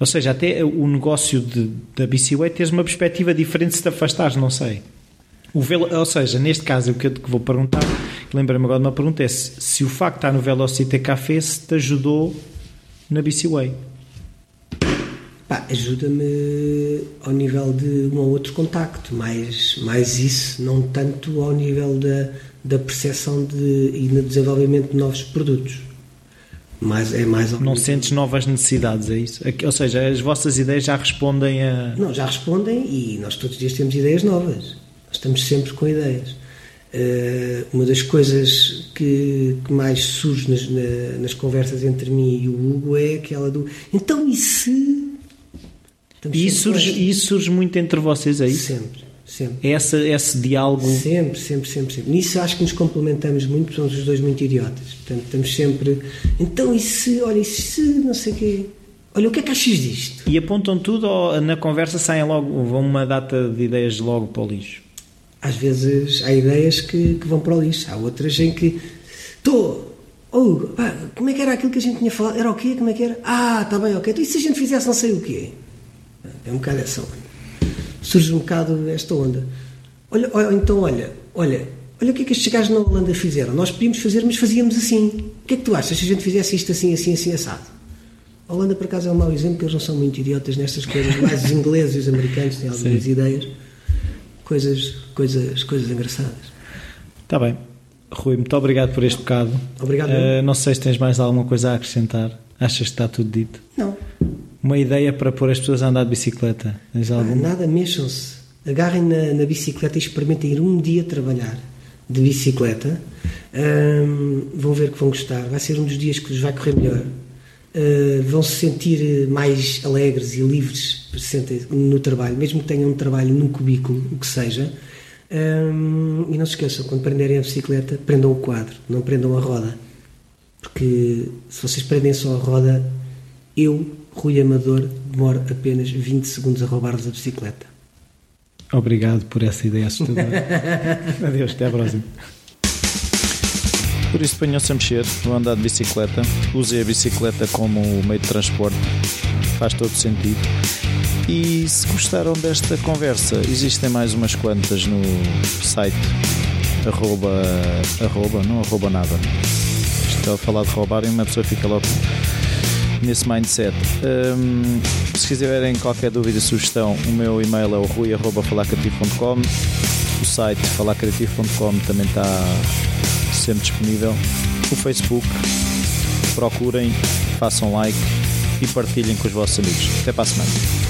ou seja, até o negócio de, da BCUA teres uma perspectiva diferente se te afastares, não sei. O velo, ou seja, neste caso, o que eu te vou perguntar, lembra-me agora de uma pergunta: é se, se o facto de estar no Velocity Café se te ajudou na BCUA. Pá, ajuda-me ao nível de um ou outro contacto, mais, mais isso, não tanto ao nível da, da percepção de, e no desenvolvimento de novos produtos. Mas é mais Não nível- sentes novas necessidades, é isso? Ou seja, as vossas ideias já respondem a. Não, já respondem e nós todos os dias temos ideias novas. Nós estamos sempre com ideias. Eh, uma das coisas que, que mais surge nas, na- nas conversas entre mim e o Hugo é aquela do então e se. E isso surge, isso surge muito entre vocês, é isso? Sempre, sempre. Essa, esse diálogo. Sempre, sempre, sempre, sempre. Nisso acho que nos complementamos muito, somos os dois muito idiotas. Portanto, estamos sempre. Então, e se, olha, e se não sei o quê? Olha, o que é que achas disto? E apontam tudo ou na conversa saem logo, vão uma data de ideias logo para o lixo? Às vezes há ideias que, que vão para o lixo, há outras em que. Estou. Oh, pá, como é que era aquilo que a gente tinha falado? Era o quê? Como é que era? Ah, está bem, ok. Então, e se a gente fizesse não sei o quê? É um bocado essa onda. Surge um bocado esta onda. Olha, olha então, olha, olha, olha o que é que estes gajos na Holanda fizeram. Nós podíamos fazer, mas fazíamos assim. O que é que tu achas se a gente fizesse isto assim, assim, assim, assado? A Holanda, por acaso, é um mau exemplo, porque eles não são muito idiotas nestas coisas. Mais os ingleses e os americanos têm algumas Sim. ideias. Coisas, coisas, coisas engraçadas. Está bem. Rui, muito obrigado por este bocado. Obrigado. Uh, não sei se tens mais alguma coisa a acrescentar. Achas que está tudo dito? Não. Uma ideia para pôr as pessoas a andar de bicicleta? Ah, nada, mexam-se. Agarrem na, na, bicicleta e experimentem ir um dia trabalhar de bicicleta. Um, vão ver que vão gostar. Vai ser um dos dias que vos vai correr melhor. Uh, vão se sentir mais alegres e livres no trabalho, mesmo que tenham um trabalho num cubículo, o que seja. Um, e não se esqueçam, quando prenderem a bicicleta, prendam o quadro, não prendam a roda. Porque se vocês prendem só a roda, eu, Rui Amador, demoro apenas 20 segundos a roubar-vos a bicicleta. Obrigado por essa ideia assustadora. Adeus, até à próxima. Por isso ponham-se a mexer, vão andar de bicicleta, usem a bicicleta como meio de transporte, faz todo sentido. E se gostaram desta conversa, existem mais umas quantas no site arroba, arroba não arroba nada. Estou a falar de roubar e uma pessoa fica logo nesse mindset. Um, se quiserem qualquer dúvida, sugestão, o meu e-mail é o rui.falacreativo.com o site falacreativo.com também está sempre disponível. O Facebook, procurem, façam like e partilhem com os vossos amigos. Até para a semana.